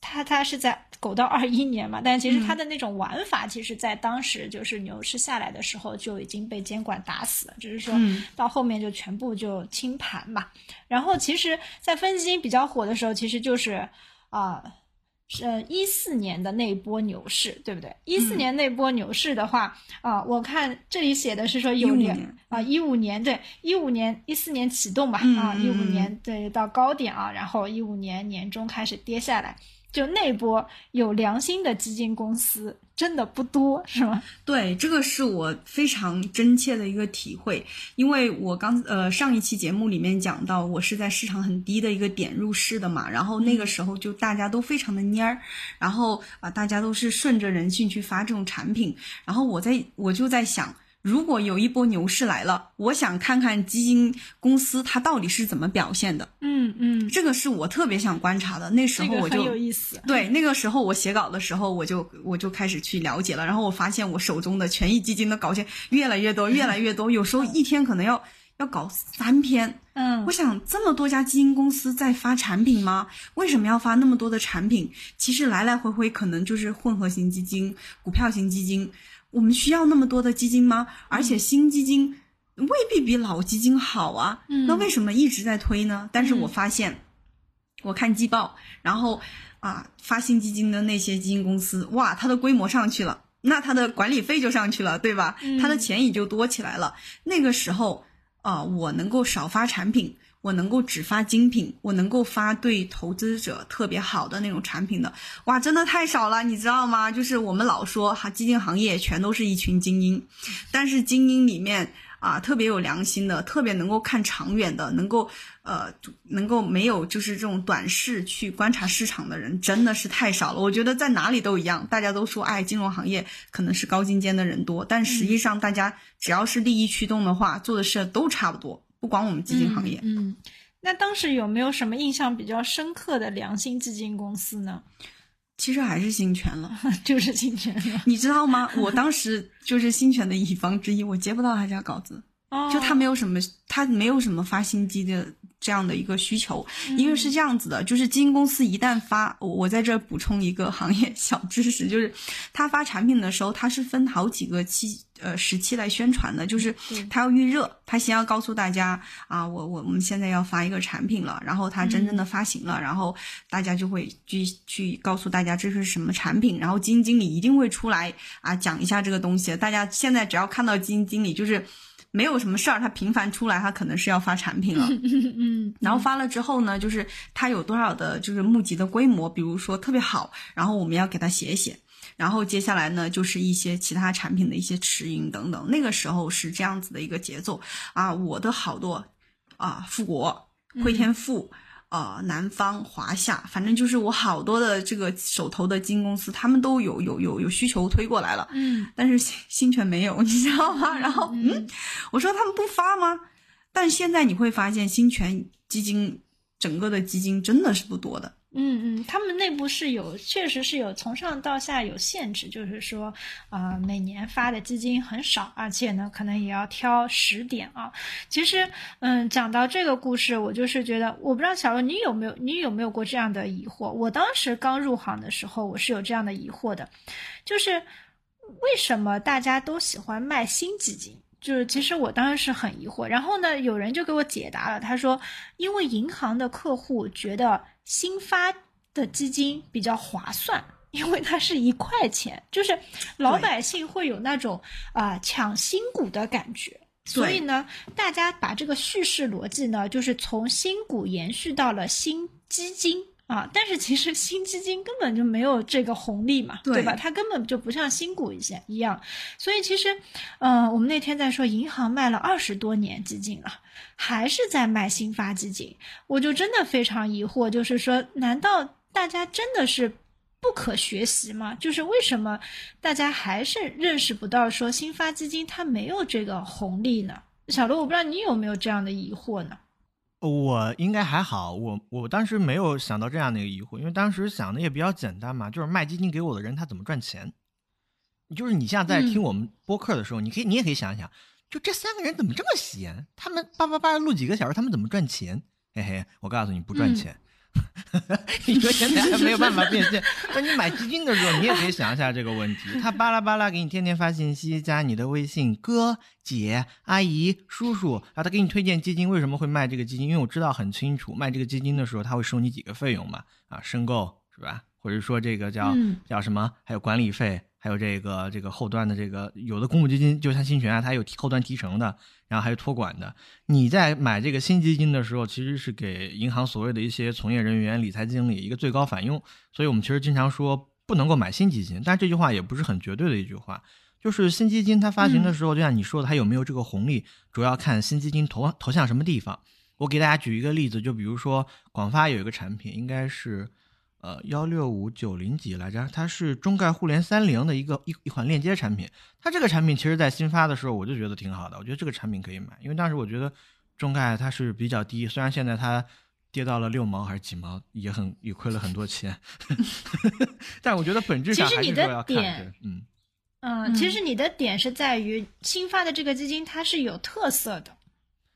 S1: 它它是在狗到二一年嘛，但其实它的那种玩法，其实在当时就是牛市下来的时候就已经被监管打死了，只是说
S3: 嗯
S1: 到后面就全部就清盘嘛。然后其实，在分析基金比较火的时候，其实就是啊。是一四年的那一波牛市，对不对？一四
S3: 嗯
S1: 年那波牛市的话，啊、我看这里写的是说有
S3: 15
S1: 两
S3: 年
S1: 啊，一五年对，一五年一四年启动吧，
S3: 嗯
S1: 啊，一五年对到高点啊，然后一五年年中开始跌下来，就那波有良心的基金公司真的不多，是吗？
S3: 对，这个是我非常真切的一个体会，因为我刚呃上一期节目里面讲到，我是在市场很低的一个点入市的嘛，然后那个时候就大家都非常的蔫儿，然后啊、大家都是顺着人性去发这种产品，然后我在我就在想。如果有一波牛市来了，我想看看基金公司它到底是怎么表现的，
S1: 嗯嗯，
S3: 这个是我特别想观察的。那时候我就
S1: 有意思。
S3: 对，那个时候我写稿的时候，我就我就开始去了解了，然后我发现我手中的权益基金的稿件越来越多，越来越多，有时候一天可能要要搞三篇。
S1: 嗯
S3: 我想，这么多家基金公司在发产品吗？为什么要发那么多的产品？其实来来回回可能就是混合型基金、股票型基金。我们需要那么多的基金吗？而且新基金未必比老基金好啊。
S1: 嗯
S3: 那为什么一直在推呢？但是我
S1: 嗯
S3: 发现，我看季报，然后啊，发新基金的那些基金公司，哇，它的规模上去了，那它的管理费就上去了，对吧？
S1: 嗯
S3: 它的钱也就多起来了。那个时候啊，我能够少发产品，我能够只发精品，我能够发对投资者特别好的那种产品的，哇，真的太少了，你知道吗？就是我们老说哈，基金行业全都是一群精英，但是精英里面啊，特别有良心的，特别能够看长远的，能够呃，能够没有就是这种短视去观察市场的人，真的是太少了。我觉得在哪里都一样，大家都说，哎，金融行业可能是高精尖的人多，但实际上大家只要是利益驱动的话，做的事都差不多，不光我们基金行业。
S1: 嗯，嗯那当时有没有什么印象比较深刻的良心基金公司呢？
S3: 其实还是新泉了，
S1: 就是新泉了。
S3: 你知道吗？我当时就是新泉的乙方之一，我接不到他家稿子，
S1: 哦
S3: 就他没有什么，他没有什么发新机的这样的一个需求。因为是这样子的，就是基金公司一旦发，我我在这儿补充一个行业小知识，就是他发产品的时候，他是分好几个期呃时期来宣传的，就是
S1: 对
S3: 他要预热，他先要告诉大家啊，我我我们现在要发一个产品了，然后它真正的发行了，然后大家就会去去告诉大家这是什么产品，然后基金经理一定会出来啊讲一下这个东西。大家现在只要看到基金经理，就是没有什么事儿，他频繁出来，他可能是要发产品了。
S1: 嗯
S3: 然后发了之后呢，就是他有多少的，就是募集的规模，比如说特别好，然后我们要给他写一写。然后接下来呢，就是一些其他产品的一些持盈等等。那个时候是这样子的一个节奏啊，我的好多啊，富国、汇添富。呃，南方、华夏，反正就是我好多的这个手头的基金公司，他们都有有有有需求推过来了，
S1: 嗯，
S3: 但是新新泉没有，你知道吗？然后，嗯，我说他们不发吗？但现在你会发现，新泉基金整个的基金真的是不多的。
S1: 嗯嗯，他们内部是有，确实是有从上到下有限制，就是说，啊，每年发的基金很少，而且呢，可能也要挑时点啊。其实，嗯，讲到这个故事，我就是觉得，我不知道小罗你有没有，你有没有过这样的疑惑？我当时刚入行的时候，我是有这样的疑惑的，就是为什么大家都喜欢卖新基金？就是其实我当时是很疑惑，然后呢，有人就给我解答了，他说，因为银行的客户觉得。新发的基金比较划算，因为它是一块钱，就是老百姓会有那种啊抢新股的感觉，所以呢，大家把这个叙事逻辑呢，就是从新股延续到了新基金啊，但是其实新基金根本就没有这个红利嘛，对吧？它根本就不像新股一些一样，所以其实，嗯，我们那天在说银行卖了二十多年基金了。还是在卖新发基金，我就真的非常疑惑，就是说，难道大家真的是不可学习吗？就是为什么大家还是认识不到说新发基金它没有这个红利呢？小罗，我不知道你有没有这样的疑惑呢？
S2: 我应该还好，我我当时没有想到这样的一个疑惑，因为当时想的也比较简单嘛，就是卖基金给我的人他怎么赚钱，就是你现在听我们播客的时候，你可以你也可以想一想。就这三个人怎么这么闲？他们叭叭叭录几个小时，他们怎么赚钱？嘿嘿，我告诉你不赚钱，因 为现在还没有办法变现。那你买基金的时候，你也可以想一下这个问题。他巴拉巴拉给你天天发信息，加你的微信，哥姐阿姨叔叔，然后他给你推荐基金，为什么会卖这个基金？因为我知道很清楚，卖这个基金的时候他会收你几个费用嘛？啊，申购是吧？或者说这个叫叫什么？还有管理费。还有这个这个后端的这个有的公募基金，就像新权啊，它有后端提成的，然后还有托管的。你在买这个新基金的时候，其实是给银行所谓的一些从业人员、理财经理一个最高返佣。所以我们其实经常说不能够买新基金，但这句话也不是很绝对的一句话。就是新基金它发行的时候，就像你说的，它有没有这个红利，主要看新基金投投向什么地方。我给大家举一个例子，就比如说广发有一个产品，应该是。呃，幺六五九零几来着？它是中概互联三零的一个一一款链接产品。它这个产品其实在新发的时候，我就觉得挺好的。我觉得这个产品可以买，因为当时我觉得中概它是比较低，虽然现在它跌到了六毛还是几毛，也很也亏了很多钱。但我觉得本质上还是说要看，嗯
S1: 嗯，其实你的点是在于新发的这个基金它是有特色的，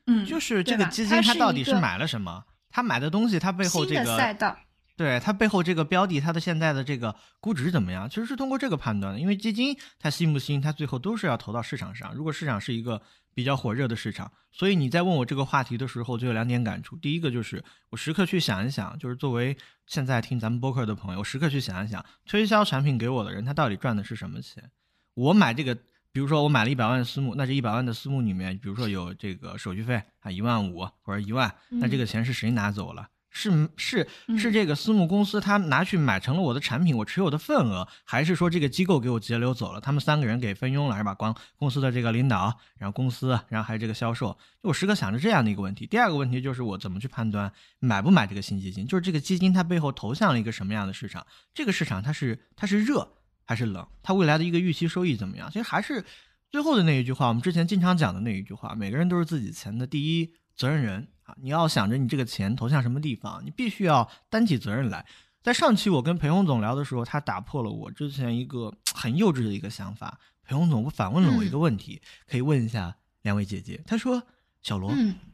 S3: 嗯，
S2: 就是这个基金它到底是买了什么？它买的东西它背后这个
S1: 赛道。
S2: 对它背后这个标的，它的现在的这个估值怎么样？其实是通过这个判断的。因为基金它新不新，它最后都是要投到市场上。如果市场是一个比较火热的市场，所以你在问我这个话题的时候，就有两点感触。第一个就是我时刻去想一想，就是作为现在听咱们播客的朋友，我时刻去想一想，推销产品给我的人，他到底赚的是什么钱？我买这个，比如说我买了一百万的私募，那这一百万的私募里面，比如说有这个手续费啊一万五或者一万，那这个钱是谁拿走了？是是是这个私募公司他拿去买成了我的产品，我持有的份额，还是说这个机构给我截留走了？他们三个人给分佣了是吧？光公司的这个领导，然后公司，然后还有这个销售，就我时刻想着这样的一个问题。第二个问题就是我怎么去判断买不买这个新基金？就是这个基金它背后投向了一个什么样的市场？这个市场它是它是热还是冷？它未来的一个预期收益怎么样？其实还是最后的那一句话，我们之前经常讲的那一句话：每个人都是自己钱的第一责任人。啊，你要想着你这个钱投向什么地方，你必须要担起责任来。在上期我跟裴红总聊的时候，他打破了我之前一个很幼稚的一个想法。裴红总反问了我一个问题，可以问一下两位姐姐。他说：“小罗，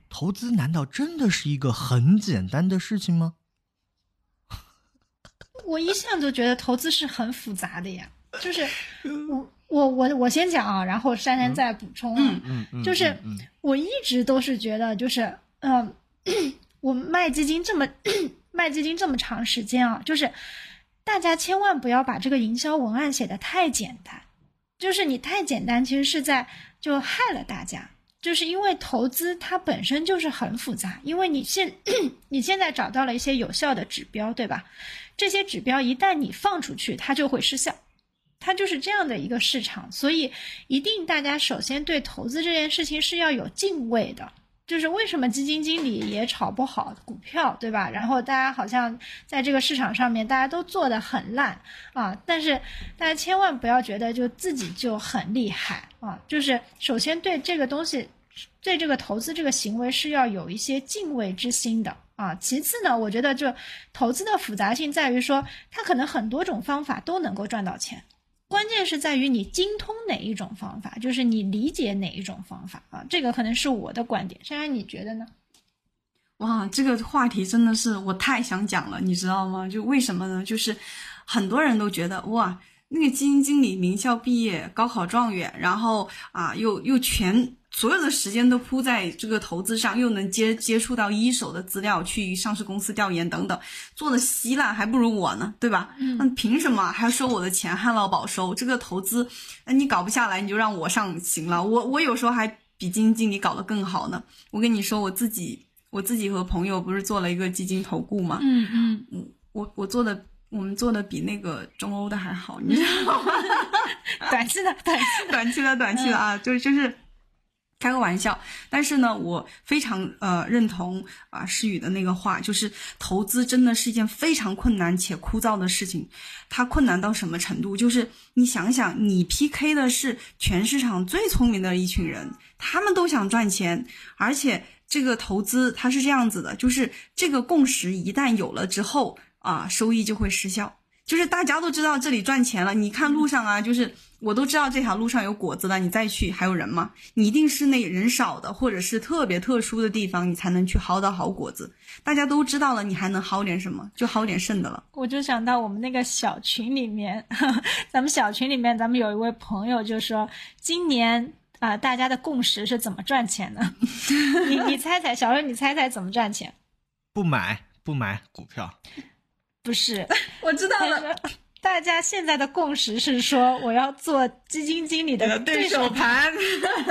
S2: 投资难道真的是一个很简单的事情吗？”
S1: 我一向都觉得投资是很复杂的呀。就是 我我我我先讲啊，然后珊珊再补充
S2: 啊。嗯嗯，
S1: 就是我一直都是觉得就是。嗯，我卖基金这么 卖基金这么长时间啊，就是大家千万不要把这个营销文案写的太简单，就是你太简单，其实是在就害了大家。就是因为投资它本身就是很复杂，因为你现 你现在找到了一些有效的指标，对吧？这些指标一旦你放出去，它就会失效。它就是这样的一个市场，所以一定大家首先对投资这件事情是要有敬畏的。就是为什么基金经理也炒不好股票，对吧？然后大家好像在这个市场上面大家都做得很烂啊，但是大家千万不要觉得就自己就很厉害啊。就是首先对这个东西，对这个投资这个行为是要有一些敬畏之心的啊。其次呢，我觉得就投资的复杂性在于说，它可能很多种方法都能够赚到钱。关键是在于你精通哪一种方法，就是你理解哪一种方法啊，这个可能是我的观点。珊珊，你觉得呢？
S3: 哇，这个话题真的是我太想讲了，你知道吗？就为什么呢？就是很多人都觉得哇，那个基金经理名校毕业，高考状元，然后啊，又又全。所有的时间都扑在这个投资上，又能接接触到一手的资料，去上市公司调研等等，做的稀烂，还不如我呢，对吧？嗯那凭什么还要收我的钱，旱涝保收？这个投资，那你搞不下来，你就让我上行了。我我有时候还比基金经理搞得更好呢。我跟你说，我自己我自己和朋友不是做了一个基金投顾嘛？
S1: 嗯嗯，
S3: 我我做的，我们做的比那个中欧的还好，你知道吗？
S1: 短期的，短期，
S3: 短期的，短期的 啊，就是就是。开个玩笑，但是呢，我非常呃认同啊诗雨的那个话，就是投资真的是一件非常困难且枯燥的事情。它困难到什么程度？就是你想想，你 PK 的是全市场最聪明的一群人，他们都想赚钱，而且这个投资它是这样子的，就是这个共识一旦有了之后啊，收益就会失效。就是大家都知道这里赚钱了，你看路上啊，就是我都知道这条路上有果子了，你再去还有人吗？你一定是那人少的，或者是特别特殊的地方，你才能去薅到好果子。大家都知道了，你还能薅点什么？就薅点剩的了。
S1: 我就想到我们那个小群里面，咱们小群里面，咱们有一位朋友就说，今年啊，大家的共识是怎么赚钱的？你你猜猜，小刘，你猜猜怎么赚钱？
S2: 不买不买股票。
S1: 不是，
S3: 我知道了。
S1: 大家现在的共识是说，我要做基金经理的
S3: 对手盘，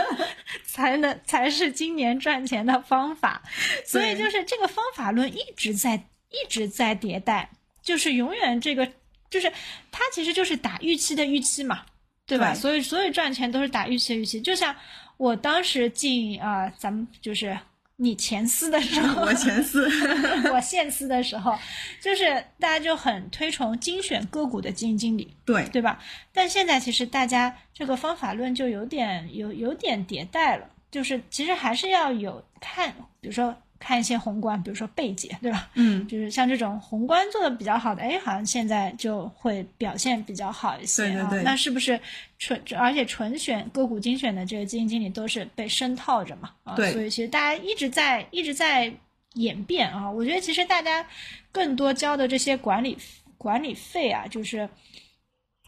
S1: 才能才是今年赚钱的方法。所以就是这个方法论一直在一直在迭代，就是永远这个就是它其实就是打预期的预期嘛，对吧？所以所有赚钱都是打预期的预期。就像我当时进啊，咱们就是。你前司的时候，
S3: 我前司，
S1: 我现司的时候，就是大家就很推崇精选个股的基金经理，
S3: 对
S1: 对吧？但现在其实大家这个方法论就有点有有点迭代了，就是其实还是要有看，比如说。看一些宏观，比如说贝姐，对吧？
S3: 嗯，
S1: 就是像这种宏观做的比较好的，哎，好像现在就会表现比较好一些
S3: 啊。对对对。
S1: 那是不是纯而且纯选个股精选的这个基金经理都是被深套着嘛？啊，
S3: 对。
S1: 所以其实大家一直在一直在演变啊。我觉得其实大家更多交的这些管理管理费啊，就是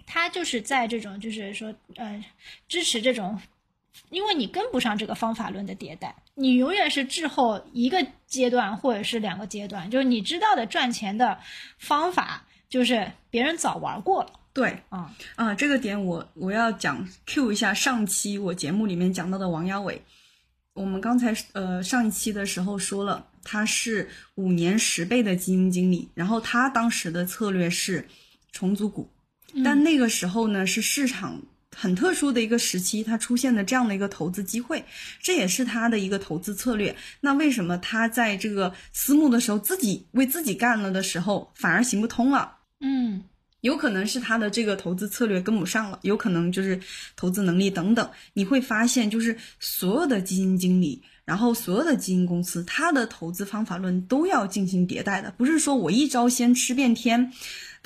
S1: 他就是在这种就是说呃支持这种。因为你跟不上这个方法论的迭代，你永远是滞后一个阶段或者是两个阶段。就是你知道的赚钱的方法，就是别人早玩过了。
S3: 对，
S1: 啊
S3: 啊，这个点我我要讲 Q 一下上期我节目里面讲到的王亚伟。我们刚才呃上一期的时候说了，他是五年十倍的基金经理，然后他当时的策略是重组股，但那个时候呢是市场。很特殊的一个时期，它出现的这样的一个投资机会，这也是他的一个投资策略。那为什么他在这个私募的时候自己为自己干了的时候反而行不通了？
S1: 嗯，
S3: 有可能是他的这个投资策略跟不上了，有可能就是投资能力等等。你会发现，就是所有的基金经理，然后所有的基金公司，它的投资方法论都要进行迭代的，不是说我一招鲜吃遍天。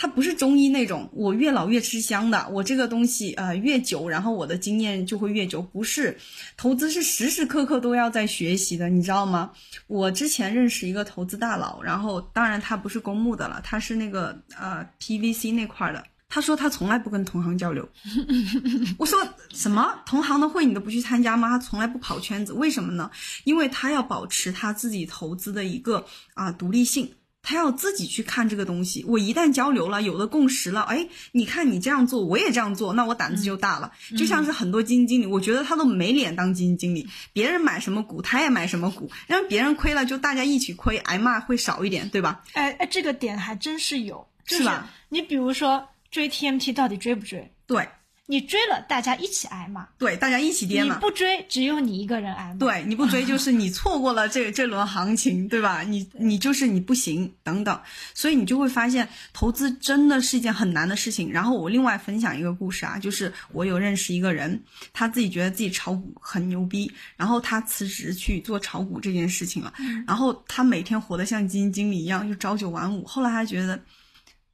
S3: 它不是中医那种，我越老越吃香的，我这个东西呃越久，然后我的经验就会越久。不是，投资是时时刻刻都要在学习的，你知道吗？我之前认识一个投资大佬，然后当然他不是公募的了，他是那个呃 PVC 那块的。他说他从来不跟同行交流。我说什么同行的会你都不去参加吗？他从来不跑圈子，为什么呢？因为他要保持他自己投资的一个啊独立性。他要自己去看这个东西，我一旦交流了，有了共识了，哎，你看你这样做，我也这样做，那我胆子就大了。就像是很多基金经理，我觉得他都没脸当基金经理，别人买什么股，他也买什么股，让别人亏了，就大家一起亏，挨骂会少一点，对吧？
S1: 哎哎，这个点还真是有，
S3: 是吧？
S1: 你比如说追 TMT 到底追不追？
S3: 对
S1: 你追了，大家一起挨骂；
S3: 对，大家一起跌
S1: 你
S3: 嘛。
S1: 不追，只有你一个人挨骂。
S3: 对，你不追就是你错过了这 这轮行情，对吧？你你就是你不行等等，所以你就会发现投资真的是一件很难的事情。然后我另外分享一个故事啊，就是我有认识一个人，他自己觉得自己炒股很牛逼，然后他辞职去做炒股这件事情了，然后他每天活得像基金经理一样，就朝九晚五。后来他觉得。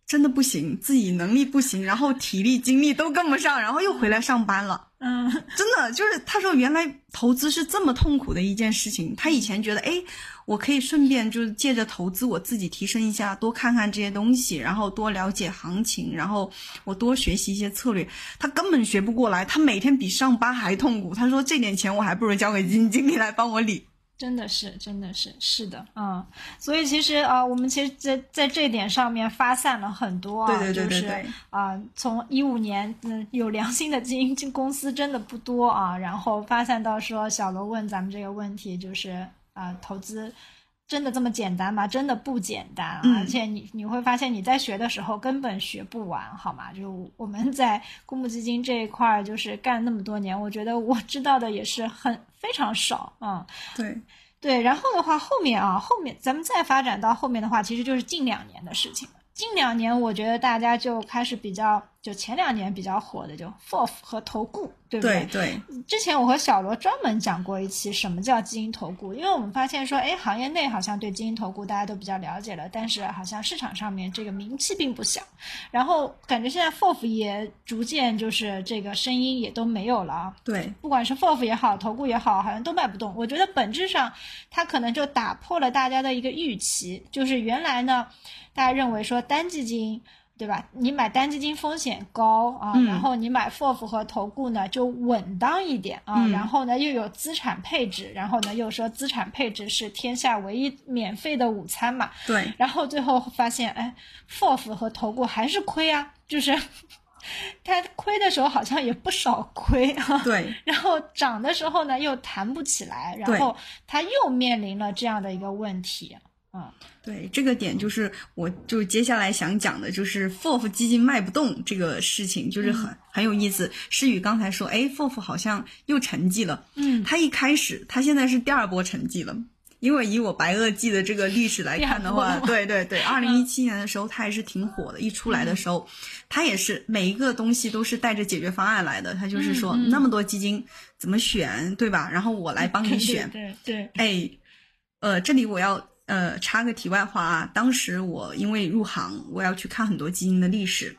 S3: 真的不行，自己能力不行，然后体力精力都跟不上，然后又回来上班了。
S1: 嗯，
S3: 真的就是他说，原来投资是这么痛苦的一件事情。他以前觉得，哎，我可以顺便就是借着投资我自己提升一下，多看看这些东西，然后多了解行情，然后我多学习一些策略。他根本学不过来，他每天比上班还痛苦。他说这点钱我还不如交给基金经理来帮我理。
S1: 真的是，真的是，是的，嗯，所以其实啊、我们其实在在这点上面发散了很多啊，
S3: 对对对对
S1: 就是
S3: 对
S1: 啊、从一五年，嗯，有良心的基金公司真的不多啊，然后发散到说小罗问咱们这个问题，就是啊、投资。真的这么简单吗？真的不简单啊，
S3: 嗯
S1: 而且你你会发现你在学的时候根本学不完，好吗？就我们在公募基金这一块儿，就是干那么多年，我觉得我知道的也是很非常少，嗯，
S3: 对，
S1: 对，然后的话，后面啊，后面咱们再发展到后面的话，其实就是近两年的事情了。近两年，我觉得大家就开始比较，就前两年比较火的就 FOF 和投顾，对不
S3: 对对
S1: 之前我和小罗专门讲过一期什么叫基因投顾，因为我们发现说，哎，行业内好像对基因投顾大家都比较了解了，但是好像市场上面这个名气并不小。然后感觉现在 FOF 也逐渐就是这个声音也都没有了啊。
S3: 对
S1: 不管是 FOF 也好，投顾也好，好像都卖不动。我觉得本质上，它可能就打破了大家的一个预期，就是原来呢，大家认为说单基金。对吧？你买单基金风险高啊，
S3: 嗯。
S1: 然后你买 FOF 和投顾呢就稳当一点啊，
S3: 嗯。
S1: 然后呢又有资产配置，然后呢又说资产配置是天下唯一免费的午餐嘛，
S3: 对。
S1: 然后最后发现，哎，FOF 和投顾还是亏啊，就是 它亏的时候好像也不少亏啊，
S3: 对。
S1: 然后涨的时候呢又弹不起来，然后它又面临了这样的一个问题，嗯，
S3: 对，这个点就是我就接下来想讲的，就是 FOF 基金卖不动这个事情，就是很、很有意思。诗雨刚才说，哎，FOF 好像又沉寂了。
S1: 嗯，
S3: 他一开始，他现在是第二波沉寂了。因为以我白垩纪的这个历史来看的话，对对对，二零一七年的时候，它还是挺火的。一出来的时候，它也是每一个东西都是带着解决方案来的。它就是说，那么多基金怎么选，对吧？然后我来帮你选。
S1: 对对对，
S3: 哎，呃，这里我要呃插个题外话啊，当时我因为入行，我要去看很多基金的历史。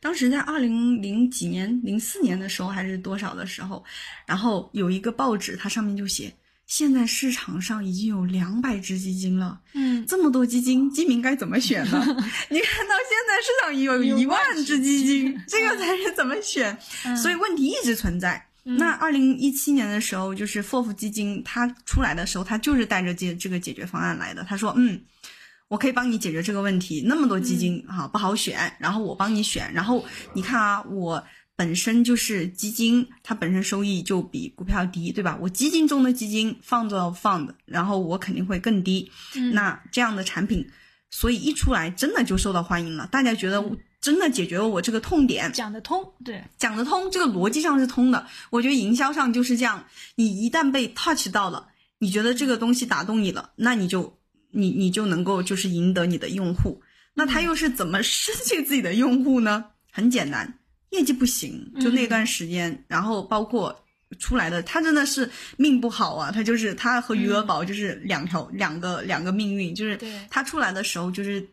S3: 当时在二零零几年、零四年的时候还是多少的时候，然后有一个报纸，它上面就写，现在市场上已经有两百只基金了，
S1: 嗯，
S3: 这么多基金，基民该怎么选呢？你看到现在市场有一万只基金，这个才是怎么选？
S1: 嗯
S3: 所以问题一直存在。那二零一七年的时候，就是 FOF 基金它出来的时候，它就是带着这这个解决方案来的。他说，嗯，我可以帮你解决这个问题。那么多基金哈、不好选，然后我帮你选。然后你看啊，我本身就是基金，它本身收益就比股票低，对吧？我基金中的基金放着放的，然后我肯定会更低。
S1: 嗯
S3: 那这样的产品，所以一出来真的就受到欢迎了，大家觉得我真的解决了我这个痛点。
S1: 讲得通，对，
S3: 讲得通，这个逻辑上是通的。我觉得营销上就是这样，你一旦被 touch 到了，你觉得这个东西打动你了，那你就你你就能够就是赢得你的用户。那他又是怎么失去自己的用户呢？很简单，业绩不行，就那段时间，然后包括出来的，他真的是命不好啊，他就是他和余额宝就是两条、两个两个命运，就是他出来的时候就是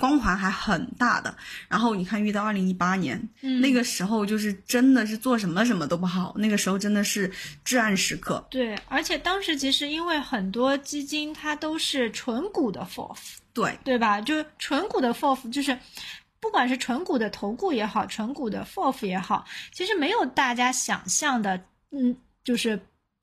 S3: 光环还很大的，然后你看遇到二零一八年，
S1: 嗯
S3: 那个时候就是真的是做什么什么都不好，那个时候真的是至暗时刻。
S1: 对，而且当时其实因为很多基金它都是纯股的 FOF，
S3: 对
S1: 对吧？就是纯股的 FOF，就是不管是纯股的投顾也好，纯股的 FOF 也好，其实没有大家想象的，嗯，就是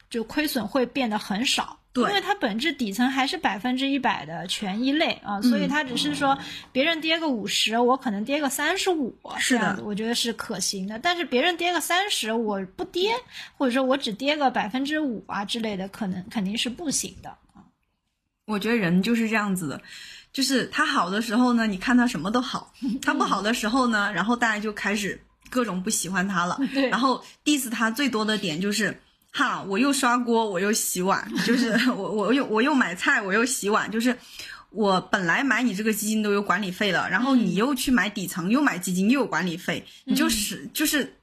S1: 就亏损会变得很少。
S3: 对
S1: 因为它本质底层还是百分之一百的权益类啊，所以
S3: 嗯
S1: 它只是说别人跌个五十，我可能跌个三十五，
S3: 是的
S1: 这样子我觉得是可行的。但是别人跌个三十，我不跌，或者说我只跌个百分之五啊之类的，可能肯定是不行的啊。
S3: 我觉得人就是这样子的，就是他好的时候呢，你看他什么都好；他不好的时候呢，然后大家就开始各种不喜欢他了。然后 diss 他最多的点就是，哈，我又刷锅，我又洗碗，就是 我我又我又买菜，我又洗碗，就是我本来买你这个基金都有管理费了，然后你又去买底层，又买基金又有管理费，你就是就是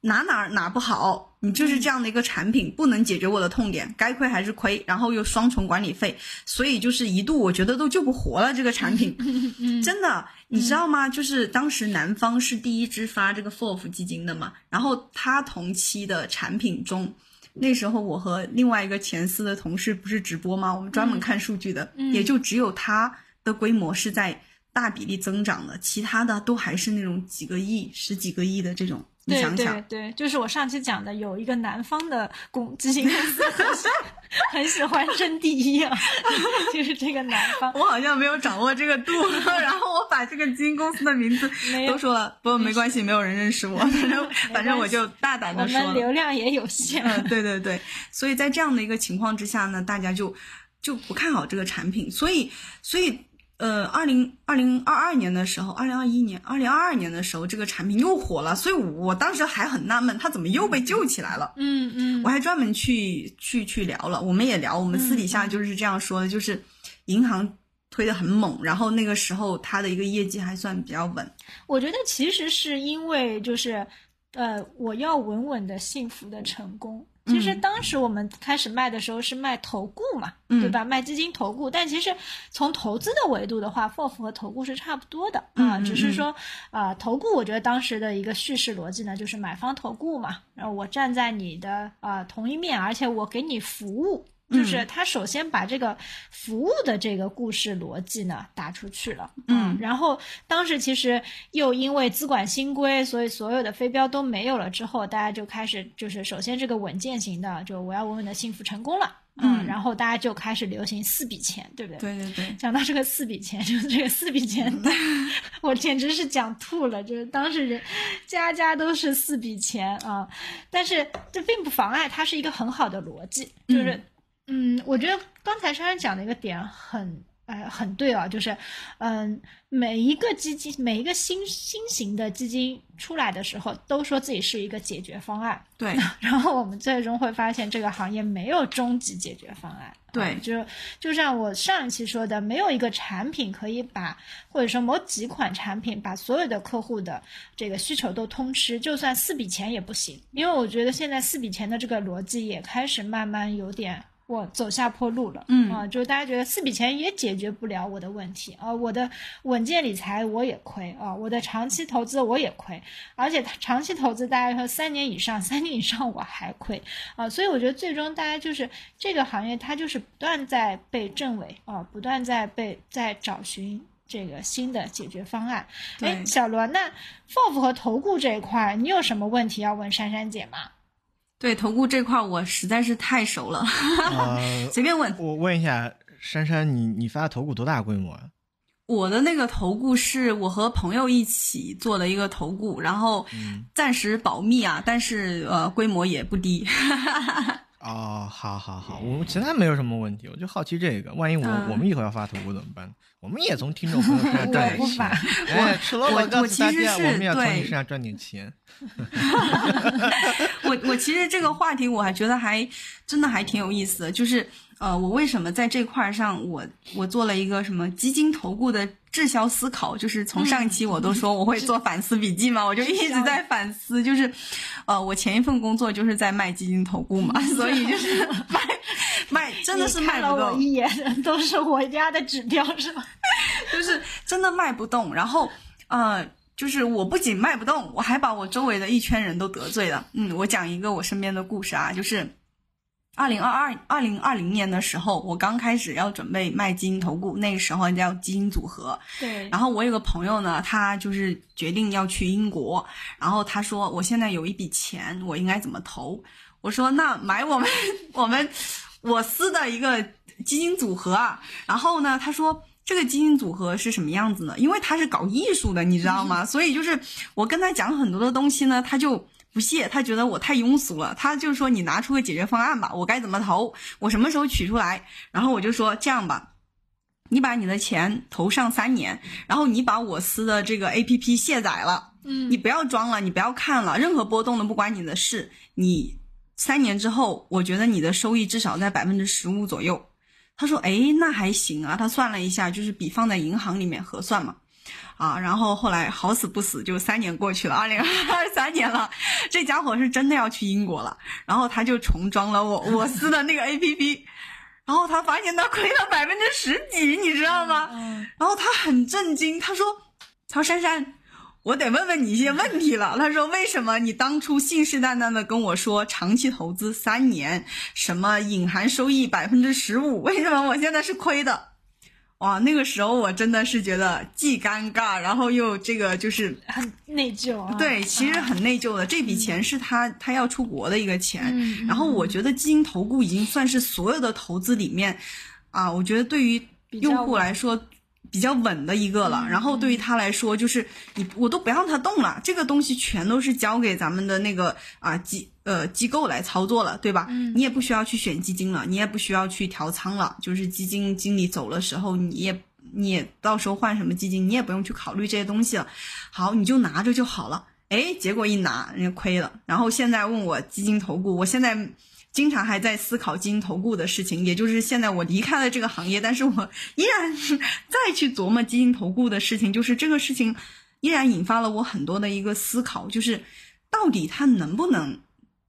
S3: 哪哪哪不好，你就是这样的一个产品，不能解决我的痛点，该亏还是亏，然后又双重管理费，所以就是一度我觉得都救不活了这个产品，真的，你知道吗？就是当时南方是第一支发这个 FOF 基金的嘛，然后它同期的产品中。那时候我和另外一个前司的同事不是直播吗？我们专门看数据的，也就只有他的规模是在大比例增长的，其他的都还是那种几个亿、十几个亿的这种。你
S1: 对对
S3: 想想，
S1: 对，就是我上期讲的，有一个南方的公基金公司很喜 很喜欢争第一啊，就是这个南方。
S3: 我好像没有掌握这个度，然后我把这个基金公司的名字都说了，不过没关系，没有人认识我，反正反正我就大胆的说了。
S1: 流量也有限，
S3: 嗯，对对对，所以在这样的一个情况之下呢，大家就就不看好这个产品，所以所以呃，二零二零二二年的时候，二零二一年、二零二二年的时候，这个产品又火了，所以我当时还很纳闷，它怎么又被救起来了？
S1: 嗯嗯
S3: 我还专门去去去聊了，我们也聊，我们私底下就是这样说的，就是银行推的很猛，然后那个时候它的一个业绩还算比较稳，
S1: 我觉得其实是因为就是，呃，我要稳稳的、幸福的成功。其实当时我们开始卖的时候是卖投顾嘛，
S3: 嗯
S1: 对吧？卖基金投顾，但其实从投资的维度的话，FOF 和投顾是差不多的啊，只是说啊、投顾我觉得当时的一个叙事逻辑呢，就是买方投顾嘛，然后我站在你的啊、同一面，而且我给你服务。就是他首先把这个服务的这个故事逻辑呢打出去了，
S3: 嗯
S1: 然后当时其实又因为资管新规，所以所有的飞镖都没有了之后，大家就开始就是首先这个稳健型的，就我要稳稳的幸福成功了，
S3: 嗯
S1: 然后大家就开始流行四笔钱，对不对？
S3: 对对对，
S1: 讲到这个四笔钱，就是这个四笔钱，我简直是讲吐了。就是当时人家家都是四笔钱啊，但是这并不妨碍它是一个很好的逻辑。就是，嗯我觉得刚才珊珊讲的一个点很。呃，很对啊，就是，嗯、每一个基金，每一个新新型的基金出来的时候，都说自己是一个解决方案，
S3: 对
S1: 然后我们最终会发现，这个行业没有终极解决方案。
S3: 对
S1: 啊就就像我上一期说的，没有一个产品可以把，或者说某几款产品把所有的客户的这个需求都通吃，就算四笔钱也不行。因为我觉得现在四笔钱的这个逻辑也开始慢慢有点。我走下坡路了，
S3: 嗯
S1: 啊，就是大家觉得四笔钱也解决不了我的问题啊，我的稳健理财我也亏啊，我的长期投资我也亏，而且长期投资大家说三年以上，三年以上我还亏啊，所以我觉得最终大家就是这个行业它就是不断在被证伪啊，不断在被在找寻这个新的解决方案。哎，小罗，那 FOF 和投顾这一块，你有什么问题要问珊珊姐吗？
S3: 对，投顾这块儿我实在是太熟了，
S2: 呃，
S3: 随便问。
S2: 我问一下珊珊，你你发的投顾多大规模啊？
S3: 我的那个投顾是我和朋友一起做的一个投顾，然后暂时保密啊，但是呃规模也不低。
S2: 哦，好好好，我其他没有什么问题，我就好奇这个，万一我、
S3: 嗯
S2: 我们以后要发投顾怎么办？我们也从听众朋友 身上赚点钱
S1: 我
S3: 我
S2: 告诉大家，
S3: 我其实是
S2: 我们要从你身上赚点钱。
S3: 我我其实这个话题我还觉得还真的还挺有意思的，就是呃，我为什么在这块儿上我我做了一个什么基金投顾的滞销思考，就是从上一期我都说我会做反思笔记嘛，我就一直在反思，就是呃，我前一份工作就是在卖基金投顾嘛，所以就是卖卖 真的是卖不动，
S1: 看了我一眼，都是我家的指标是吧？
S3: 就是真的卖不动，然后呃。就是我不仅卖不动，我还把我周围的一圈人都得罪了。嗯，我讲一个我身边的故事啊，就是二零二二二零二零年的时候，我刚开始要准备卖基因投顾，那个时候叫基因组合。
S1: 对，
S3: 然后我有个朋友呢，他就是决定要去英国，然后他说我现在有一笔钱，我应该怎么投？我说那买我们 我们我司的一个基金组合啊。然后呢，他说。这个基金组合是什么样子呢？因为他是搞艺术的，你知道吗？所以就是我跟他讲很多的东西呢，他就不屑，他觉得我太庸俗了。他就说你拿出个解决方案吧，我该怎么投，我什么时候取出来？然后我就说这样吧，你把你的钱投上三年，然后你把我司的这个 A P P 卸载了，
S1: 嗯
S3: 你不要装了，你不要看了，任何波动都不关你的事。你三年之后，我觉得你的收益至少在百分之十五左右。他说，哎，那还行啊。他算了一下，就是比放在银行里面合算嘛。啊，然后后来好死不死，就三年过去了，二零二三年了，这家伙是真的要去英国了，然后他就重装了我我司的那个 A P P，然后他发现他亏了百分之十几，你知道吗？
S1: 嗯
S3: 然后他很震惊，他说：“他说珊珊，我得问问你一些问题了。”他说：“为什么你当初信誓旦旦的跟我说长期投资三年，什么隐含收益百分之十五，为什么我现在是亏的？”哇，那个时候我真的是觉得既尴尬，然后又这个就是
S1: 很内疚啊。
S3: 对，其实很内疚的。这笔钱是他他要出国的一个钱，
S1: 嗯
S3: 然后我觉得基金投顾已经算是所有的投资里面，啊，我觉得对于用户来说比较稳的一个了。
S1: 嗯
S3: 然后对于他来说，就是你我都不让他动了，这个东西全都是交给咱们的那个啊机呃机构来操作了，对吧？
S1: 嗯
S3: 你也不需要去选基金了，你也不需要去调仓了，就是基金经理走的时候，你也。你也到时候换什么基金，你也不用去考虑这些东西了。好，你就拿着就好了。哎，结果一拿人家亏了，然后现在问我基金投顾，我现在经常还在思考基金投顾的事情，也就是现在我离开了这个行业，但是我依然再去琢磨基金投顾的事情，就是这个事情依然引发了我很多的一个思考，就是到底它能不能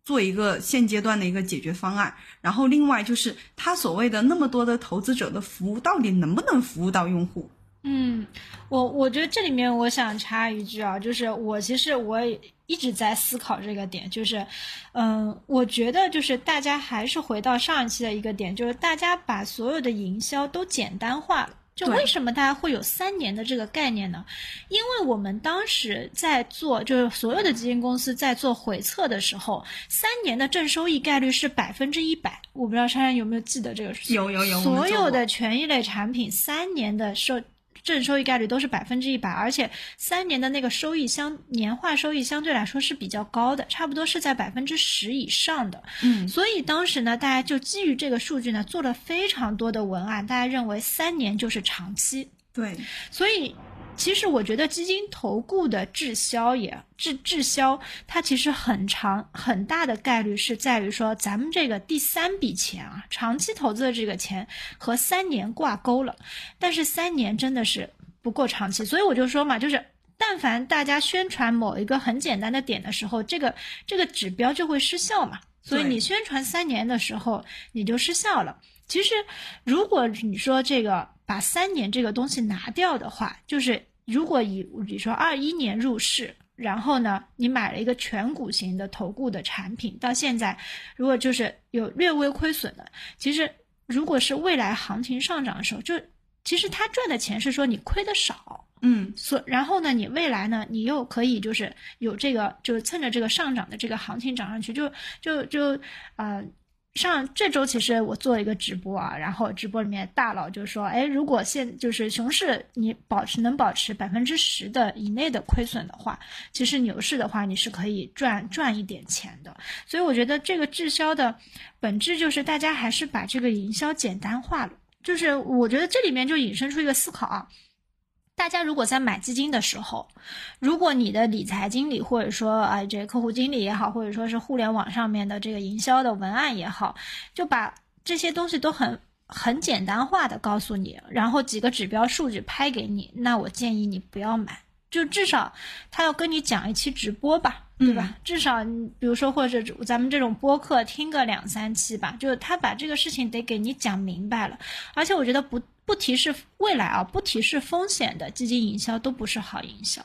S3: 做一个现阶段的一个解决方案，然后另外就是它所谓的那么多的投资者的服务，到底能不能服务到用户？
S1: 嗯，我我觉得这里面我想插一句啊，就是我其实我也一直在思考这个点，就是，嗯，我觉得就是大家还是回到上一期的一个点，就是大家把所有的营销都简单化了。就为什么大家会有三年的这个概念呢？因为我们当时在做，就是所有的基金公司在做回测的时候，三年的正收益概率是百分之一百。我不知道珊珊有没有记得这个事情？
S3: 有有有
S1: 所有的权益类产品三年的收正收益概率都是百分之一百，而且三年的那个收益相年化收益相对来说是比较高的，差不多是在百分之十以上的。
S3: 嗯，
S1: 所以当时呢，大家就基于这个数据呢，做了非常多的文案，大家认为三年就是长期。
S3: 对，
S1: 所以，其实我觉得基金投顾的滞销也滞滞销，它其实很长很大的概率是在于说，咱们这个第三笔钱啊，长期投资的这个钱和三年挂钩了，但是三年真的是不够长期，所以我就说嘛，就是。但凡大家宣传某一个很简单的点的时候，这个这个指标就会失效嘛。所以你宣传三年的时候，你就失效了。其实，如果你说这个把三年这个东西拿掉的话，就是如果以比如说二一年入市，然后呢，你买了一个全股型的投顾的产品，到现在如果就是有略微亏损的，其实如果是未来行情上涨的时候，就其实他赚的钱是说你亏的少，
S3: 嗯，
S1: 所然后呢，你未来呢，你又可以就是有这个，就是蹭着这个上涨的这个行情涨上去，就就就呃。上这周其实我做了一个直播啊，然后直播里面大佬就说，哎，如果现就是熊市你保持能保持百分之十的以内的亏损的话，其实牛市的话你是可以赚赚一点钱的。所以我觉得这个滞销的本质就是大家还是把这个营销简单化了。就是我觉得这里面就引申出一个思考啊，大家如果在买基金的时候，如果你的理财经理或者说啊这个客户经理也好，或者说是互联网上面的这个营销的文案也好，就把这些东西都很很简单化的告诉你，然后几个指标数据拍给你，那我建议你不要买。就至少他要跟你讲一期直播吧，对吧？至少你比如说或者咱们这种播客听个两三期吧，就是他把这个事情得给你讲明白了。而且我觉得不不提示未来啊，不提示风险的基金营销都不是好营销。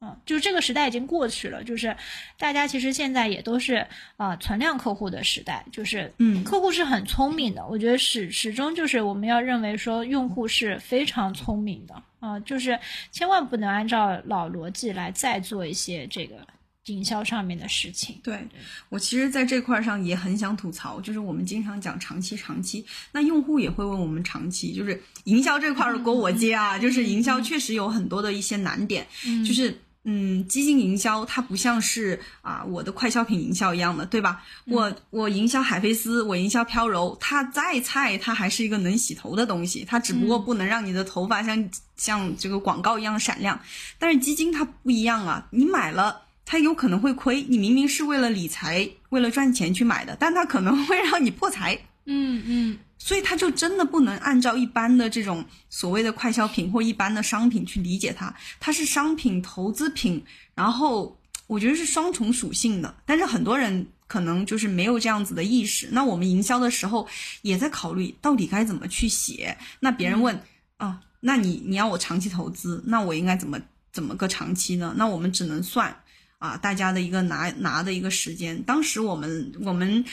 S1: 嗯，就是这个时代已经过去了，就是大家其实现在也都是啊、呃存量客户的时代，就是
S3: 嗯
S1: 客户是很聪明的，我觉得始始终就是我们要认为说用户是非常聪明的啊、就是千万不能按照老逻辑来再做一些这个营销上面的事情。
S3: 对我其实在这块儿上也很想吐槽，就是我们经常讲长期长期，那用户也会问我们长期，就是营销这块儿的锅我接啊，就是营销确实有很多的一些难点，
S1: 嗯
S3: 就是嗯，基金营销它不像是啊我的快消品营销一样的，对吧？我我营销海飞丝，我营销飘柔，它再菜，它还是一个能洗头的东西，它只不过不能让你的头发像像这个广告一样闪亮。但是基金它不一样啊，你买了它有可能会亏，你明明是为了理财、为了赚钱去买的，但它可能会让你破财。
S1: 嗯嗯。
S3: 所以它就真的不能按照一般的这种所谓的快消品或一般的商品去理解它，它是商品、投资品，然后我觉得是双重属性的。但是很多人可能就是没有这样子的意识。那我们营销的时候也在考虑到底该怎么去写。那别人问啊，那你你要我长期投资，那我应该怎么怎么个长期呢？那我们只能算啊，大家的一个拿拿的一个时间。当时我们我们。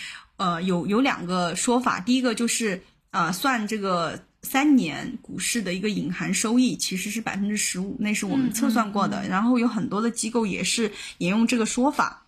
S3: 呃，有有两个说法，第一个就是啊，算这个三年股市的一个隐含收益其实是百分之十五，那是我们测算过的。然后有很多的机构也是沿用这个说法，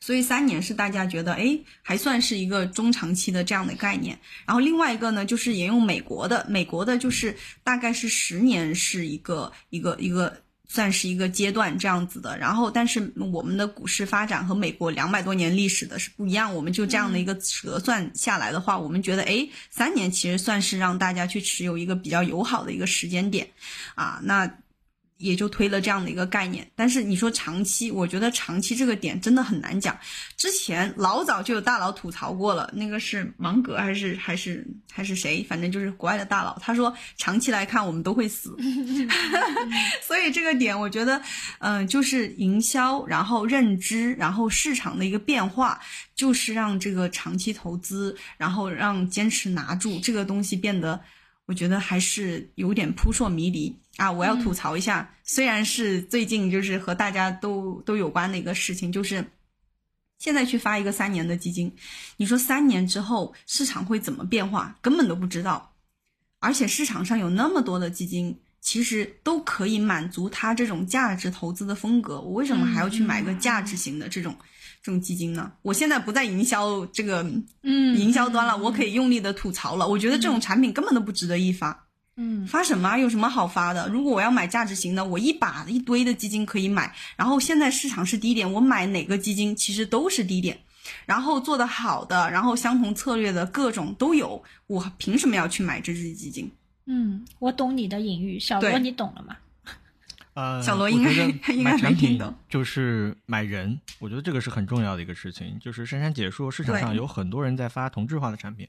S3: 所以三年是大家觉得哎，还算是一个中长期的这样的概念。然后另外一个呢，就是沿用美国的，美国的就是大概是十年是一个一个一个。算是一个阶段这样子的，然后但是我们的股市发展和美国两百多年历史的是不一样，我们就这样的一个折算下来的话，我们觉得哎，三年其实算是让大家去持有一个比较友好的一个时间点，啊，那。也就推了这样的一个概念，但是你说长期，我觉得长期这个点真的很难讲。之前老早就有大佬吐槽过了，那个是芒格还是还是还是谁？反正就是国外的大佬，他说长期来看我们都会死。所以这个点，我觉得，嗯，就是营销，然后认知，然后市场的一个变化，就是让这个长期投资，然后让坚持拿住这个东西变得。我觉得还是有点扑朔迷离啊！我要吐槽一下，虽然是最近就是和大家都都有关的一个事情，就是现在去发一个三年的基金，你说三年之后市场会怎么变化，根本都不知道。而且市场上有那么多的基金，其实都可以满足他这种价值投资的风格，我为什么还要去买个价值型的这种？这种基金呢？我现在不在营销这个嗯营销端了，我可以用力的吐槽了。我觉得这种产品根本都不值得一发。
S1: 嗯，
S3: 发什么？有什么好发的？如果我要买价值型的，我一把一堆的基金可以买。然后现在市场是低点，我买哪个基金其实都是低点。然后做的好的，然后相同策略的各种都有，我凭什么要去买这支基金？
S1: 嗯，我懂你的隐喻，小罗你懂了吗？
S2: 呃，
S3: 小罗应该应该
S2: 能听懂就是买人，我觉得这个是很重要的一个事情。就是珊珊姐说，市场上有很多人在发同质化的产品，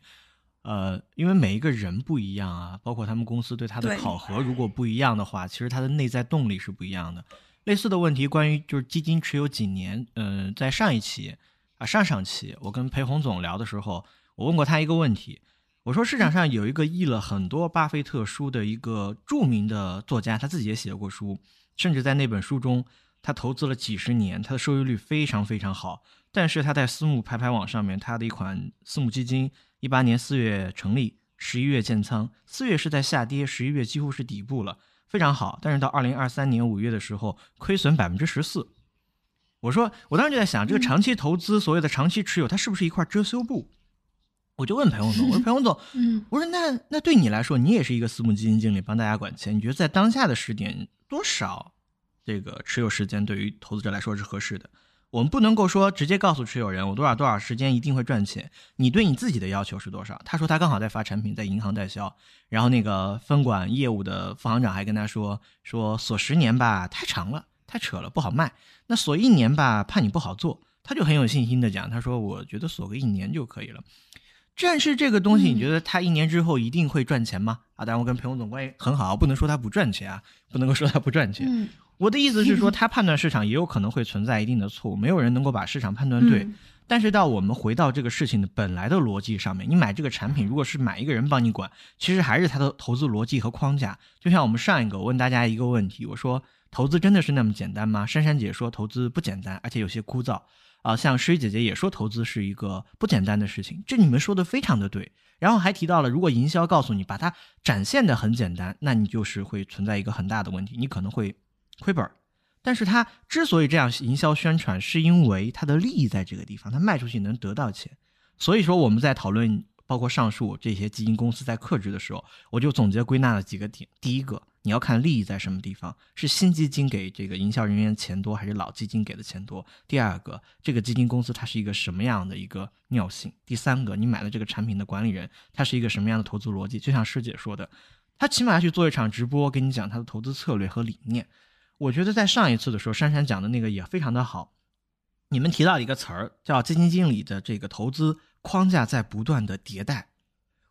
S2: 呃，因为每一个人不一样啊，包括他们公司对他的考核如果不一样的话，其实他的内在动力是不一样的。类似的问题，关于就是基金持有几年，嗯，在上一期啊上上期我跟裴红总聊的时候，我问过他一个问题，我说市场上有一个译了很多巴菲特书的一个著名的作家，他自己也写过书。甚至在那本书中，他投资了几十年，他的收益率非常非常好。但是他在私募拍拍网上面，他的一款私募基金，一八年四月成立，十一月建仓，四月是在下跌，十一月几乎是底部了，非常好。但是到二零二三年五月的时候，亏损百分之十四。我说，我当时就在想，这个长期投资，所谓的长期持有，它是不是一块遮羞布？我就问裴洪总，我说 裴洪总，嗯，我说那那对你来说，你也是一个私募基金经理，帮大家管钱，你觉得在当下的时点？多少这个持有时间对于投资者来说是合适的？我们不能够说直接告诉持有人我多少多少时间一定会赚钱。你对你自己的要求是多少？他说他刚好在发产品，在银行代销，然后那个分管业务的副行长还跟他说说锁十年吧太长了，太扯了不好卖。那锁一年吧怕你不好做。他就很有信心的讲，他说我觉得锁个一年就可以了。但是这个东西，你觉得他一年之后一定会赚钱吗？啊，当然我跟裴勇总关系很好，不能说他不赚钱啊，不能够说他不赚钱。我的意思是说，他判断市场也有可能会存在一定的错误，没有人能够把市场判断对。但是到我们回到这个事情的本来的逻辑上面，你买这个产品，如果是买一个人帮你管，其实还是他的投资逻辑和框架。就像我们上一个问大家一个问题，我说投资真的是那么简单吗？珊珊姐说投资不简单，而且有些枯燥。啊，像诗雨姐姐也说投资是一个不简单的事情，这你们说的非常的对。然后还提到了，如果营销告诉你把它展现的很简单，那你就是会存在一个很大的问题，你可能会亏本儿。但是他之所以这样营销宣传，是因为他的利益在这个地方，他卖出去能得到钱。所以说我们在讨论包括上述这些基金公司在克制的时候，我就总结归纳了几个点。第一个。你要看利益在什么地方，是新基金给这个营销人员钱多，还是老基金给的钱多？第二个，这个基金公司它是一个什么样的一个尿性？第三个，你买的这个产品的管理人他是一个什么样的投资逻辑？就像师姐说的，他起码要去做一场直播，跟你讲他的投资策略和理念。我觉得在上一次的时候，珊珊讲的那个也非常的好。你们提到一个词儿叫基金经理的这个投资框架在不断的迭代。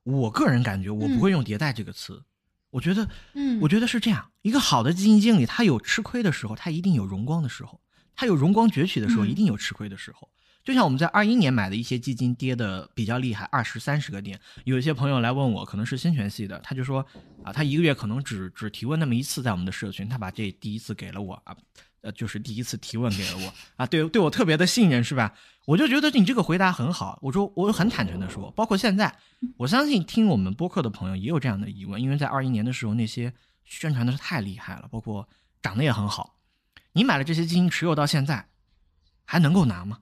S2: 我个人感觉，我不会用迭代这个词。我觉得，
S1: 嗯，
S2: 我觉得是这样。一个好的基金经理，他有吃亏的时候，他一定有荣光的时候；他有荣光崛起的时候，一定有吃亏的时候。就像我们在二一年买的一些基金跌的比较厉害，二十三十个点，有一些朋友来问我，可能是新权系的，他就说啊，他一个月可能只只提问那么一次，在我们的社群，他把这第一次给了我啊。呃，就是第一次提问给了我啊，对对我特别的信任是吧？我就觉得你这个回答很好。我说我很坦诚的说，包括现在，我相信听我们播客的朋友也有这样的疑问，因为在二一年的时候那些宣传的是太厉害了，包括涨得也很好。你买了这些基金持有到现在，还能够拿吗？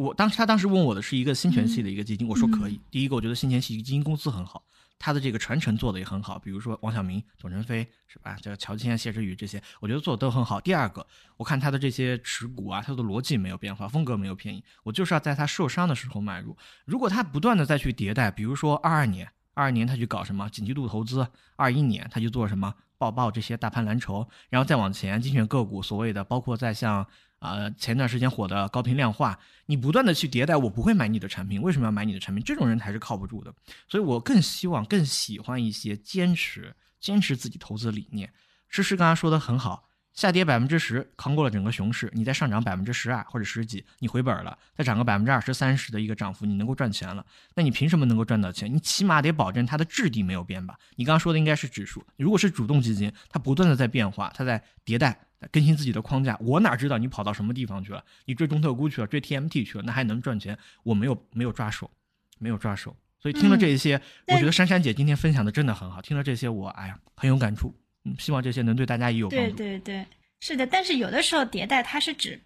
S2: 我当时他当时问我的是一个新权系的一个基金，我说可以。第一个，我觉得新权系基金公司很好。他的这个传承做的也很好，比如说王晓明、董承飞是吧？叫乔迁、谢之宇这些，我觉得做的都很好。第二个，我看他的这些持股啊，他的逻辑没有变化，风格没有偏移，我就是要在他受伤的时候买入。如果他不断的再去迭代，比如说二二年，二二年他去搞什么紧急度投资，二一年他去做什么抱抱这些大盘蓝筹，然后再往前精选个股，所谓的包括在像。啊，前段时间火的高频量化，你不断的去迭代，我不会买你的产品。为什么要买你的产品？这种人才是靠不住的。所以我更希望、更喜欢一些坚持、坚持自己投资理念。诗诗刚才说的很好，下跌百分之十，扛过了整个熊市，你再上涨百分之十二或者十几，你回本了，再涨个百分之二十三十的一个涨幅，你能够赚钱了。那你凭什么能够赚到钱？你起码得保证它的质地没有变吧？你刚刚说的应该是指数，如果是主动基金，它不断的在变化，它在迭代。更新自己的框架，我哪知道你跑到什么地方去了？你追中特估去了，追 TMT 去了，那还能赚钱？我没有没有抓手，没有抓手。所以听了这一些，我觉得珊珊姐今天分享的真的很好。听了这些，我哎呀很有感触。嗯，希望这些能对大家也有帮
S1: 助。对对对，是的。但是有的时候迭代它是指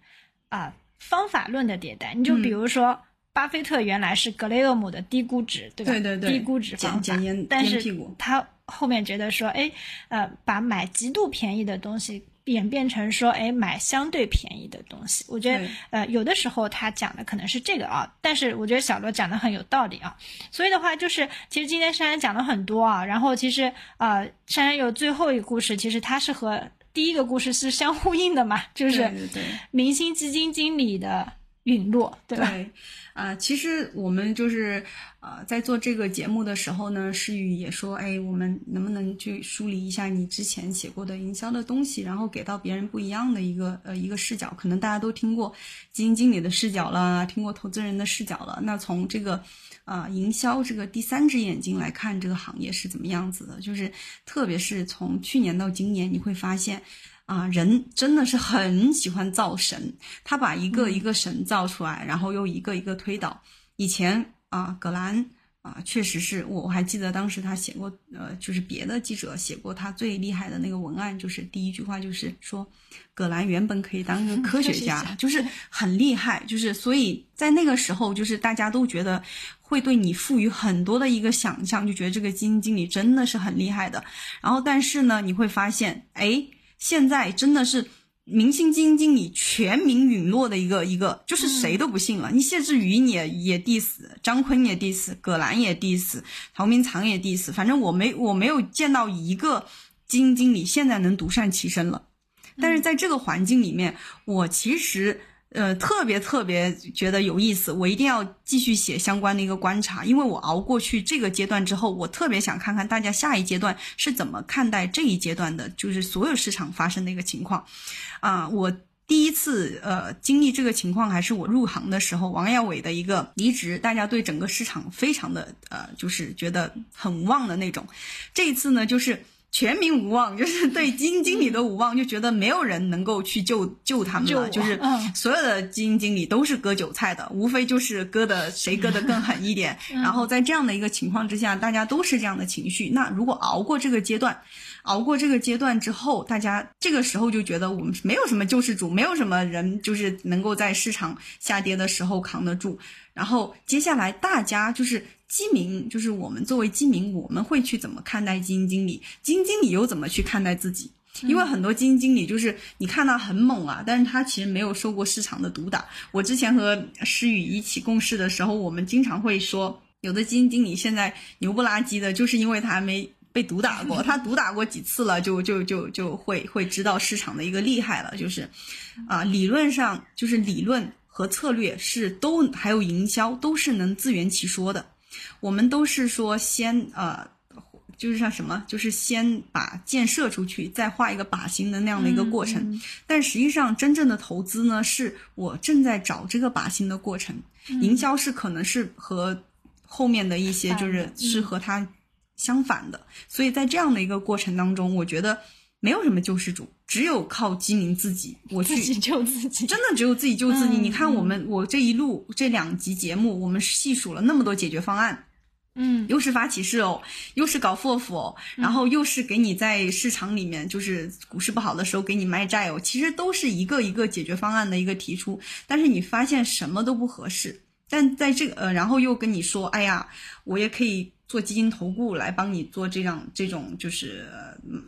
S1: 啊方法论的迭代。你就比如说，巴菲特原来是格雷厄姆的低估值，对吧？
S3: 对对对，
S1: 低估值方法。但是他后面觉得说，哎，呃，把买极度便宜的东西。演变成说，哎，买相对便宜的东西。我觉得，呃，有的时候他讲的可能是这个啊，但是我觉得小罗讲的很有道理啊。所以的话，就是其实今天珊珊讲了很多啊，然后其实呃，珊珊有最后一个故事，其实它是和第一个故事是相呼应的嘛，就是明星基金经理的陨落，对吧？
S3: 啊，其实我们就是呃，在做这个节目的时候呢，诗雨也说，哎，我们能不能去梳理一下你之前写过的营销的东西，然后给到别人不一样的一个呃一个视角。可能大家都听过基金经理的视角了，听过投资人的视角了。那从这个啊营销这个第三只眼睛来看这个行业是怎么样子的，就是特别是从去年到今年，你会发现。啊，人真的是很喜欢造神，他把一个一个神造出来，然后又一个一个推倒。以前啊，葛兰啊，确实是我我还记得当时他写过，呃，就是别的记者写过他最厉害的那个文案，就是第一句话就是说，葛兰原本可以当一个 科学家，就是很厉害，就是所以在那个时候，就是大家都觉得会对你赋予很多的一个想象，就觉得这个基金经理真的是很厉害的。然后但是呢，你会发现，哎。现在真的是明星基金经理全民陨落的一个一个，就是谁都不信了。你谢志宇也也 diss，张坤也 diss，葛兰也 diss，陶明藏也 diss。反正我没我没有见到一个基金经理现在能独善其身了。但是在这个环境里面，我其实。呃，特别特别觉得有意思，我一定要继续写相关的一个观察，因为我熬过去这个阶段之后，我特别想看看大家下一阶段是怎么看待这一阶段的，就是所有市场发生的一个情况。啊，我第一次呃经历这个情况还是我入行的时候，王耀伟的一个离职，大家对整个市场非常的呃，就是觉得很旺的那种。这一次呢，就是。全民无望，就是对 基金经理的无望，就觉得没有人能够去救救他们了。就是所有的基金经理都是割韭菜的，无非就是割的谁割的更狠一点。然后在这样的一个情况之下，大家都是这样的情绪。那如果熬过这个阶段，熬过这个阶段之后，大家这个时候就觉得我们没有什么救世主，没有什么人就是能够在市场下跌的时候扛得住。然后接下来大家就是。基民，就是我们作为基民，我们会去怎么看待基金经理？基金经理又怎么去看待自己？因为很多基金经理就是你看他很猛啊，但是他其实没有受过市场的毒打。我之前和诗雨一起共事的时候，我们经常会说，有的基金经理现在牛不拉几的，就是因为他还没被毒打过。他毒打过几次了，就就就就会会知道市场的一个厉害了。就是，啊，理论上就是理论和策略是都还有营销都是能自圆其说的。我们都是说先呃。就是像什么，就是先把箭射出去，再画一个靶心的那样的一个过程。但实际上，真正的投资呢，是我正在找这个靶心的过程。营销是可能是和后面的一些就是是和它相反的。所以在这样的一个过程当中，我觉得没有什么救世主，只有靠基民自己，我去
S1: 救自己。
S3: 真的只有自己救自己。你看我们，我这一路这两集节目，我们细数了那么多解决方案。
S1: 嗯，
S3: 又是发起誓哦，又是搞 FOF 哦，然后又是给你在市场里面，就是股市不好的时候给你卖债哦，其实都是一个一个解决方案的一个提出，但是你发现什么都不合适，但在这个呃，然后又跟你说，哎呀，我也可以做基金投顾来帮你做这样这种就是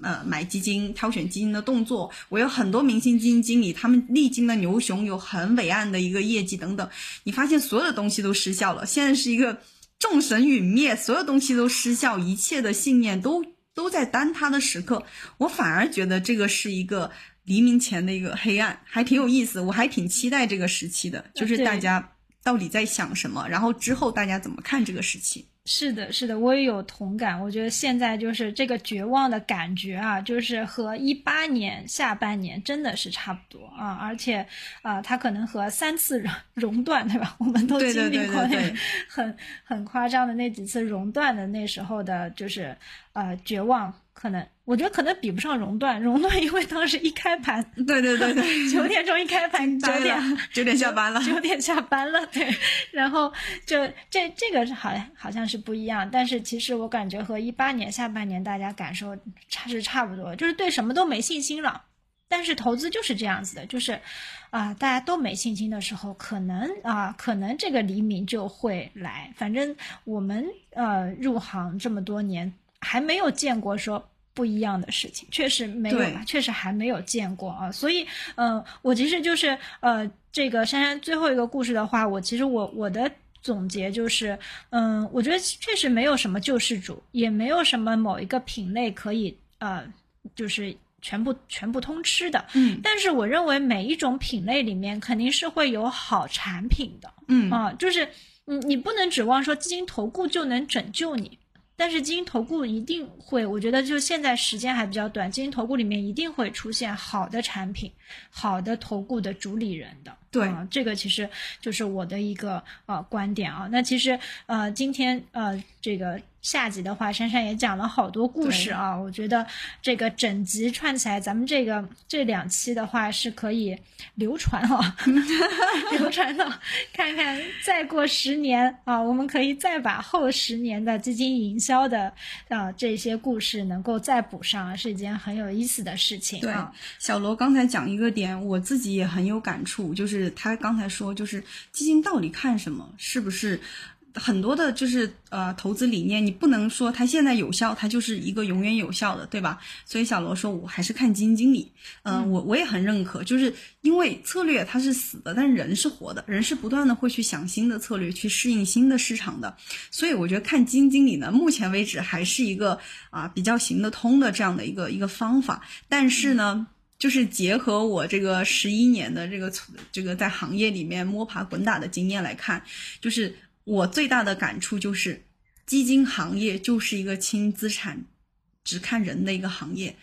S3: 呃买基金、挑选基金的动作，我有很多明星基金经理，他们历经了牛熊，有很伟岸的一个业绩等等，你发现所有的东西都失效了，现在是一个。众神陨灭，所有东西都失效，一切的信念都都在坍塌的时刻。我反而觉得这个是一个黎明前的一个黑暗，还挺有意思。我还挺期待这个时期的，就是大家到底在想什么，然后之后大家怎么看这个时期。
S1: 是的，是的，我也有同感。我觉得现在就是这个绝望的感觉啊，就是和一八年下半年真的是差不多啊，而且啊，它可能和三次熔熔断，对吧？我们都经历过那很很夸张的那几次熔断的那时候的，就是呃绝望。可能我觉得可能比不上熔断，熔断因为当时一开盘，
S3: 对对对对，
S1: 九点钟一开盘，九点
S3: 九点下班了，
S1: 九点下班了，对，然后就这这个好像好像是不一样，但是其实我感觉和一八年下半年大家感受差是差不多，就是对什么都没信心了。但是投资就是这样子的，就是啊大家都没信心的时候，可能啊可能这个黎明就会来。反正我们呃入行这么多年。还没有见过说不一样的事情，确实没有，确实还没有见过啊。所以，嗯，我其实就是呃，这个珊珊最后一个故事的话，我其实我我的总结就是，嗯，我觉得确实没有什么救世主，也没有什么某一个品类可以呃，就是全部全部通吃的。
S3: 嗯，
S1: 但是我认为每一种品类里面肯定是会有好产品的。
S3: 嗯
S1: 啊，就是你你不能指望说基金投顾就能拯救你。但是基金投顾一定会，我觉得就现在时间还比较短，基金投顾里面一定会出现好的产品，好的投顾的主理人的。
S3: 对，
S1: 这个其实就是我的一个呃观点啊。那其实呃今天呃这个。下集的话，珊珊也讲了好多故事啊，我觉得这个整集串起来，咱们这个这两期的话是可以流传啊，流传到看看再过十年啊，我们可以再把后十年的基金营销的啊这些故事能够再补上，是一件很有意思的事情。
S3: 对，小罗刚才讲一个点，我自己也很有感触，就是他刚才说，就是基金到底看什么，是不是？很多的就是呃投资理念，你不能说它现在有效，它就是一个永远有效的，对吧？所以小罗说，我还是看基金经理。嗯，我我也很认可，就是因为策略它是死的，但是人是活的，人是不断的会去想新的策略，去适应新的市场的。所以我觉得看基金经理呢，目前为止还是一个啊比较行得通的这样的一个一个方法。但是呢，就是结合我这个十一年的这个这个在行业里面摸爬滚打的经验来看，就是。我最大的感触就是，基金行业就是一个轻资产、只看人的一个行业。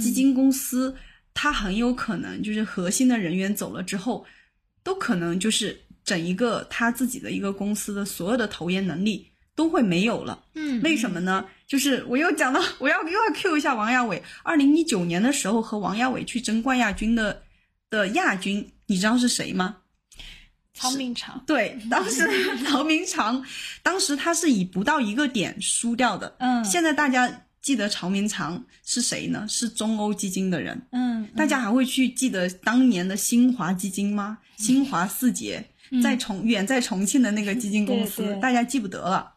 S3: 基金公司它很有可能就是核心的人员走了之后，都可能就是整一个他自己的一个公司的所有的投研能力都会没有了。
S1: 嗯，
S3: 为什么呢？就是我又讲到，我要又要 Q 一下王亚伟。二零一九年的时候和王亚伟去争冠亚军的的亚军，你知道是谁吗？
S1: 曹明长
S3: 对，当时 曹明长，当时他是以不到一个点输掉的。
S1: 嗯，
S3: 现在大家记得曹明长是谁呢？是中欧基金的人。
S1: 嗯，
S3: 大家还会去记得当年的新华基金吗？新华四杰在重远在重庆的那个基金公司，大家记不得了。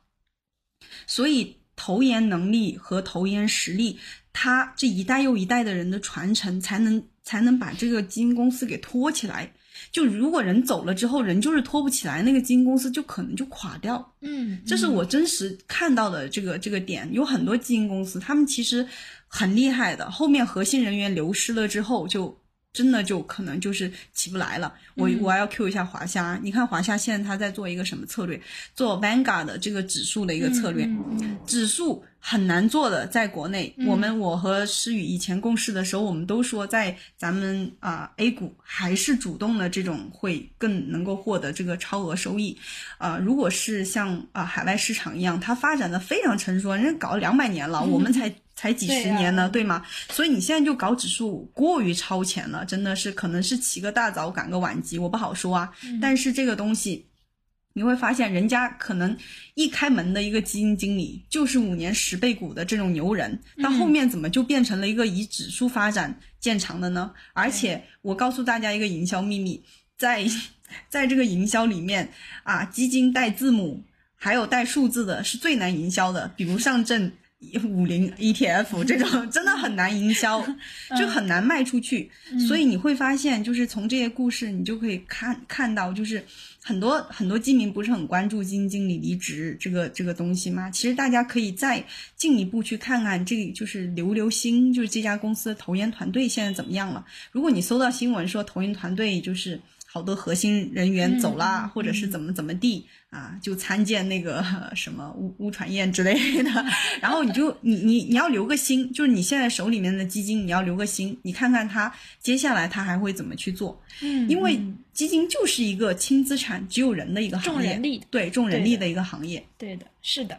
S3: 所以投研能力和投研实力，他这一代又一代的人的传承，才能才能把这个基金公司给托起来。就如果人走了之后，人就是拖不起来，那个基金公司就可能就垮掉。
S1: 嗯，
S3: 这是我真实看到的这个这个点。有很多基金公司，他们其实很厉害的，后面核心人员流失了之后，就真的就可能就是起不来了。我我要 Q 一下华夏，你看华夏现在他在做一个什么策略？做 Vanguard 的这个指数的一个策略，指数。很难做的，在国内，我们我和诗雨以前共事的时候，我们都说，在咱们啊 A 股还是主动的这种会更能够获得这个超额收益，啊，如果是像啊海外市场一样，它发展的非常成熟，人家搞了两百年了，我们才才几十年呢，对吗？所以你现在就搞指数过于超前了，真的是可能是起个大早赶个晚集，我不好说啊。但是这个东西。你会发现，人家可能一开门的一个基金经理就是五年十倍股的这种牛人，到后面怎么就变成了一个以指数发展见长的呢？而且我告诉大家一个营销秘密，在在这个营销里面啊，基金带字母还有带数字的是最难营销的，比如上证五零 ETF 这种真的很难营销，就很难卖出去。所以你会发现，就是从这些故事，你就可以看看到，就是。很多很多基民不是很关注基金经理离职这个这个东西吗？其实大家可以再进一步去看看，这就是留留心，就是这家公司的投研团队现在怎么样了。如果你搜到新闻说投研团队就是好多核心人员走啦，或者是怎么怎么地。啊，就参见那个 什么乌乌传燕之类的，然后你就你你你要留个心，就是你现在手里面的基金，你要留个心，你看看他接下来他还会怎么去做。
S1: 嗯，
S3: 因为基金就是一个轻资产、只有人的一个行业，
S1: 重人力，
S3: 对重人力的一个行业。
S1: 对的，是的。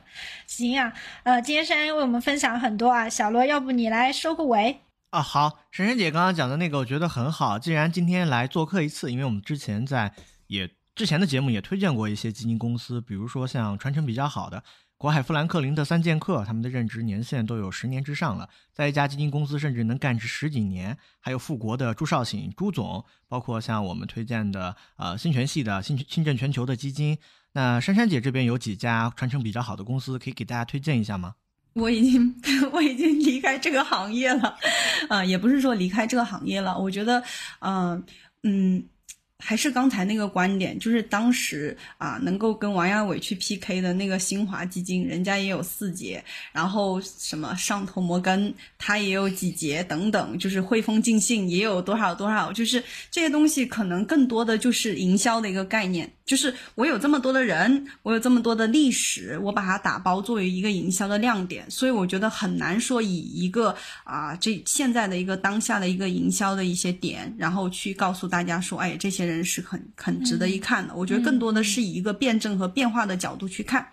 S1: 行呀，呃，今天珊珊为我们分享很多啊，小罗，要不你来收个尾
S2: 啊？好，珊珊姐刚刚讲的那个，我觉得很好。既然今天来做客一次，因为我们之前在也。之前的节目也推荐过一些基金公司，比如说像传承比较好的国海富兰克林的三剑客，他们的任职年限都有十年之上了，在一家基金公司甚至能干至十几年。还有富国的朱少醒朱总，包括像我们推荐的呃新全系的新新政全球的基金。那珊珊姐这边有几家传承比较好的公司，可以给大家推荐一下吗？
S3: 我已经 我已经离开这个行业了，啊，也不是说离开这个行业了，我觉得，嗯嗯。还是刚才那个观点，就是当时啊，能够跟王亚伟去 PK 的那个新华基金，人家也有四节，然后什么上投摩根，他也有几节等等，就是汇丰晋信也有多少多少，就是这些东西可能更多的就是营销的一个概念。就是我有这么多的人，我有这么多的历史，我把它打包作为一个营销的亮点，所以我觉得很难说以一个啊这现在的一个当下的一个营销的一些点，然后去告诉大家说，哎，这些人是很很值得一看的。我觉得更多的是以一个辩证和变化的角度去看，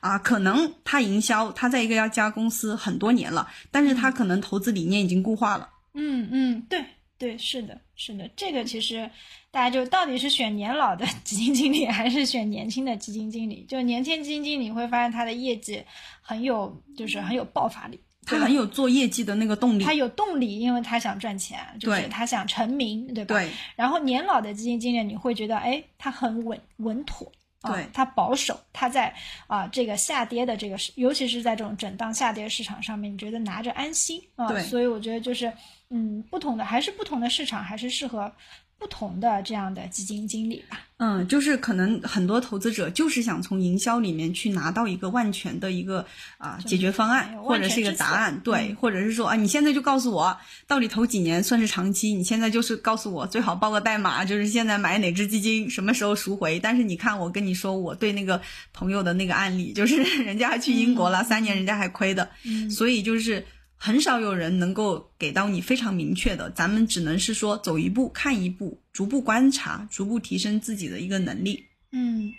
S3: 啊，可能他营销他在一个家公司很多年了，但是他可能投资理念已经固化了。
S1: 嗯嗯，对对，是的，是的，这个其实。大家就到底是选年老的 基金经理，还是选年轻的基金经理？就年轻基金经理会发现他的业绩很有，就是很有爆发力，
S3: 他很有做业绩的那个动力。
S1: 他有动力，因为他想赚钱，就是他想成名，对吧？
S3: 对。
S1: 然后年老的基金经理，你会觉得，哎，他很稳稳妥，
S3: 对，
S1: 他保守，他在啊这个下跌的这个，尤其是在这种震荡下跌市场上面，你觉得拿着安心啊？
S3: 对。
S1: 所以我觉得就是，嗯，不同的还是不同的市场，还是适合。不同的这样的基金经理吧，
S3: 嗯，就是可能很多投资者就是想从营销里面去拿到一个万全的一个啊解决方案，或者是一个答案，对，或者是说啊，你现在就告诉我到底投几年算是长期？你现在就是告诉我最好报个代码，就是现在买哪只基金，什么时候赎回？但是你看，我跟你说，我对那个朋友的那个案例，就是 人家去英国了三年，人家还亏的，所以就是。很少有人能够给到你非常明确的，咱们只能是说走一步看一步，逐步观察，逐步提升自己的一个能力。
S1: 嗯，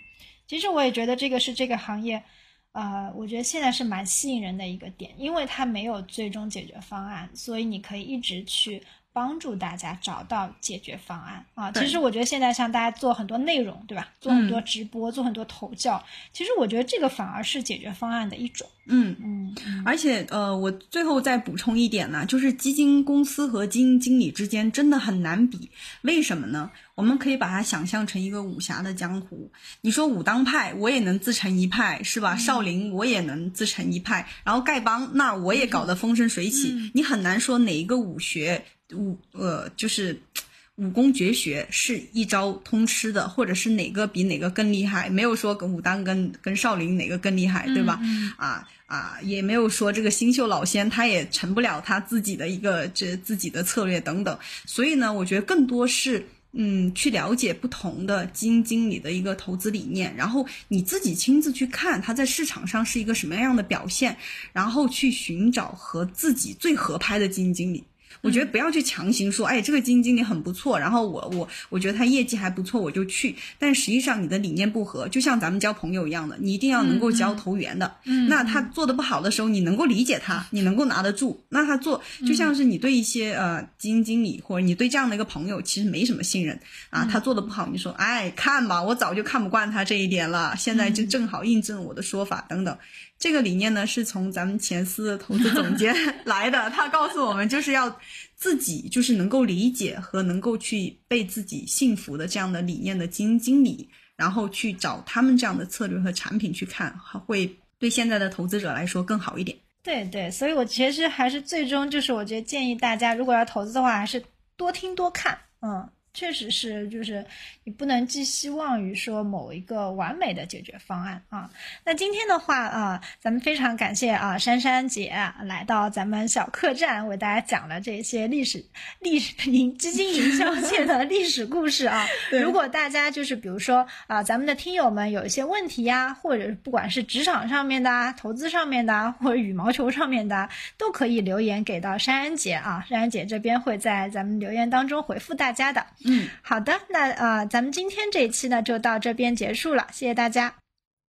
S1: 其实我也觉得这个是这个行业，呃，我觉得现在是蛮吸引人的一个点，因为它没有最终解决方案，所以你可以一直去。帮助大家找到解决方案啊。其实我觉得现在像大家做很多内容，对吧？做很多直播，做很多投教，其实我觉得这个反而是解决方案的一种。
S3: 嗯。
S1: 嗯嗯
S3: 而且，呃，我最后再补充一点呢，就是基金公司和基金经理之间真的很难比。为什么呢？我们可以把它想象成一个武侠的江湖。你说武当派，我也能自成一派，是吧？少林我也能自成一派，然后丐帮，那我也搞得风生水起。你很难说哪一个武学武呃就是。武功绝学是一招通吃的，或者是哪个比哪个更厉害？没有说跟武当跟跟少林哪个更厉害，对吧？
S1: 嗯
S3: 啊啊，也没有说这个新秀老仙他也成不了他自己的一个这自己的策略等等。所以呢，我觉得更多是嗯去了解不同的基金经理的一个投资理念，然后你自己亲自去看他在市场上是一个什么样的表现，然后去寻找和自己最合拍的基金经理。我觉得不要去强行说，哎，这个基金经理很不错，然后我我我觉得他业绩还不错，我就去。但实际上你的理念不合，就像咱们交朋友一样的，你一定要能够交投缘的。
S1: 嗯
S3: 那他做的不好的时候，你能够理解他，你能够拿得住。那他做就像是你对一些呃基金经理或者你对这样的一个朋友，其实没什么信任啊。他做的不好，你说，哎，看吧，我早就看不惯他这一点了，现在就正好印证我的说法等等。这个理念呢，是从咱们前司的投资总监 来的。他告诉我们，就是要自己就是能够理解和能够去被自己信服的这样的理念的基金经理，然后去找他们这样的策略和产品去看，会对现在的投资者来说更好一点。
S1: 对对，所以我其实还是最终就是，我觉得建议大家如果要投资的话，还是多听多看，嗯。确实是，就是你不能寄希望于说某一个完美的解决方案啊。那今天的话啊，咱们非常感谢啊珊珊姐来到咱们小客栈，为大家讲了这些历史、历史营基金营销界的历史故事啊。如果大家就是比如说啊，咱们的听友们有一些问题呀，或者不管是职场上面的、啊、投资上面的、啊，或者羽毛球上面的、啊，都可以留言给到珊珊姐啊，珊珊姐这边会在咱们留言当中回复大家的。
S3: 嗯，
S1: 好的，那呃，咱们今天这一期呢就到这边结束了，谢谢大家。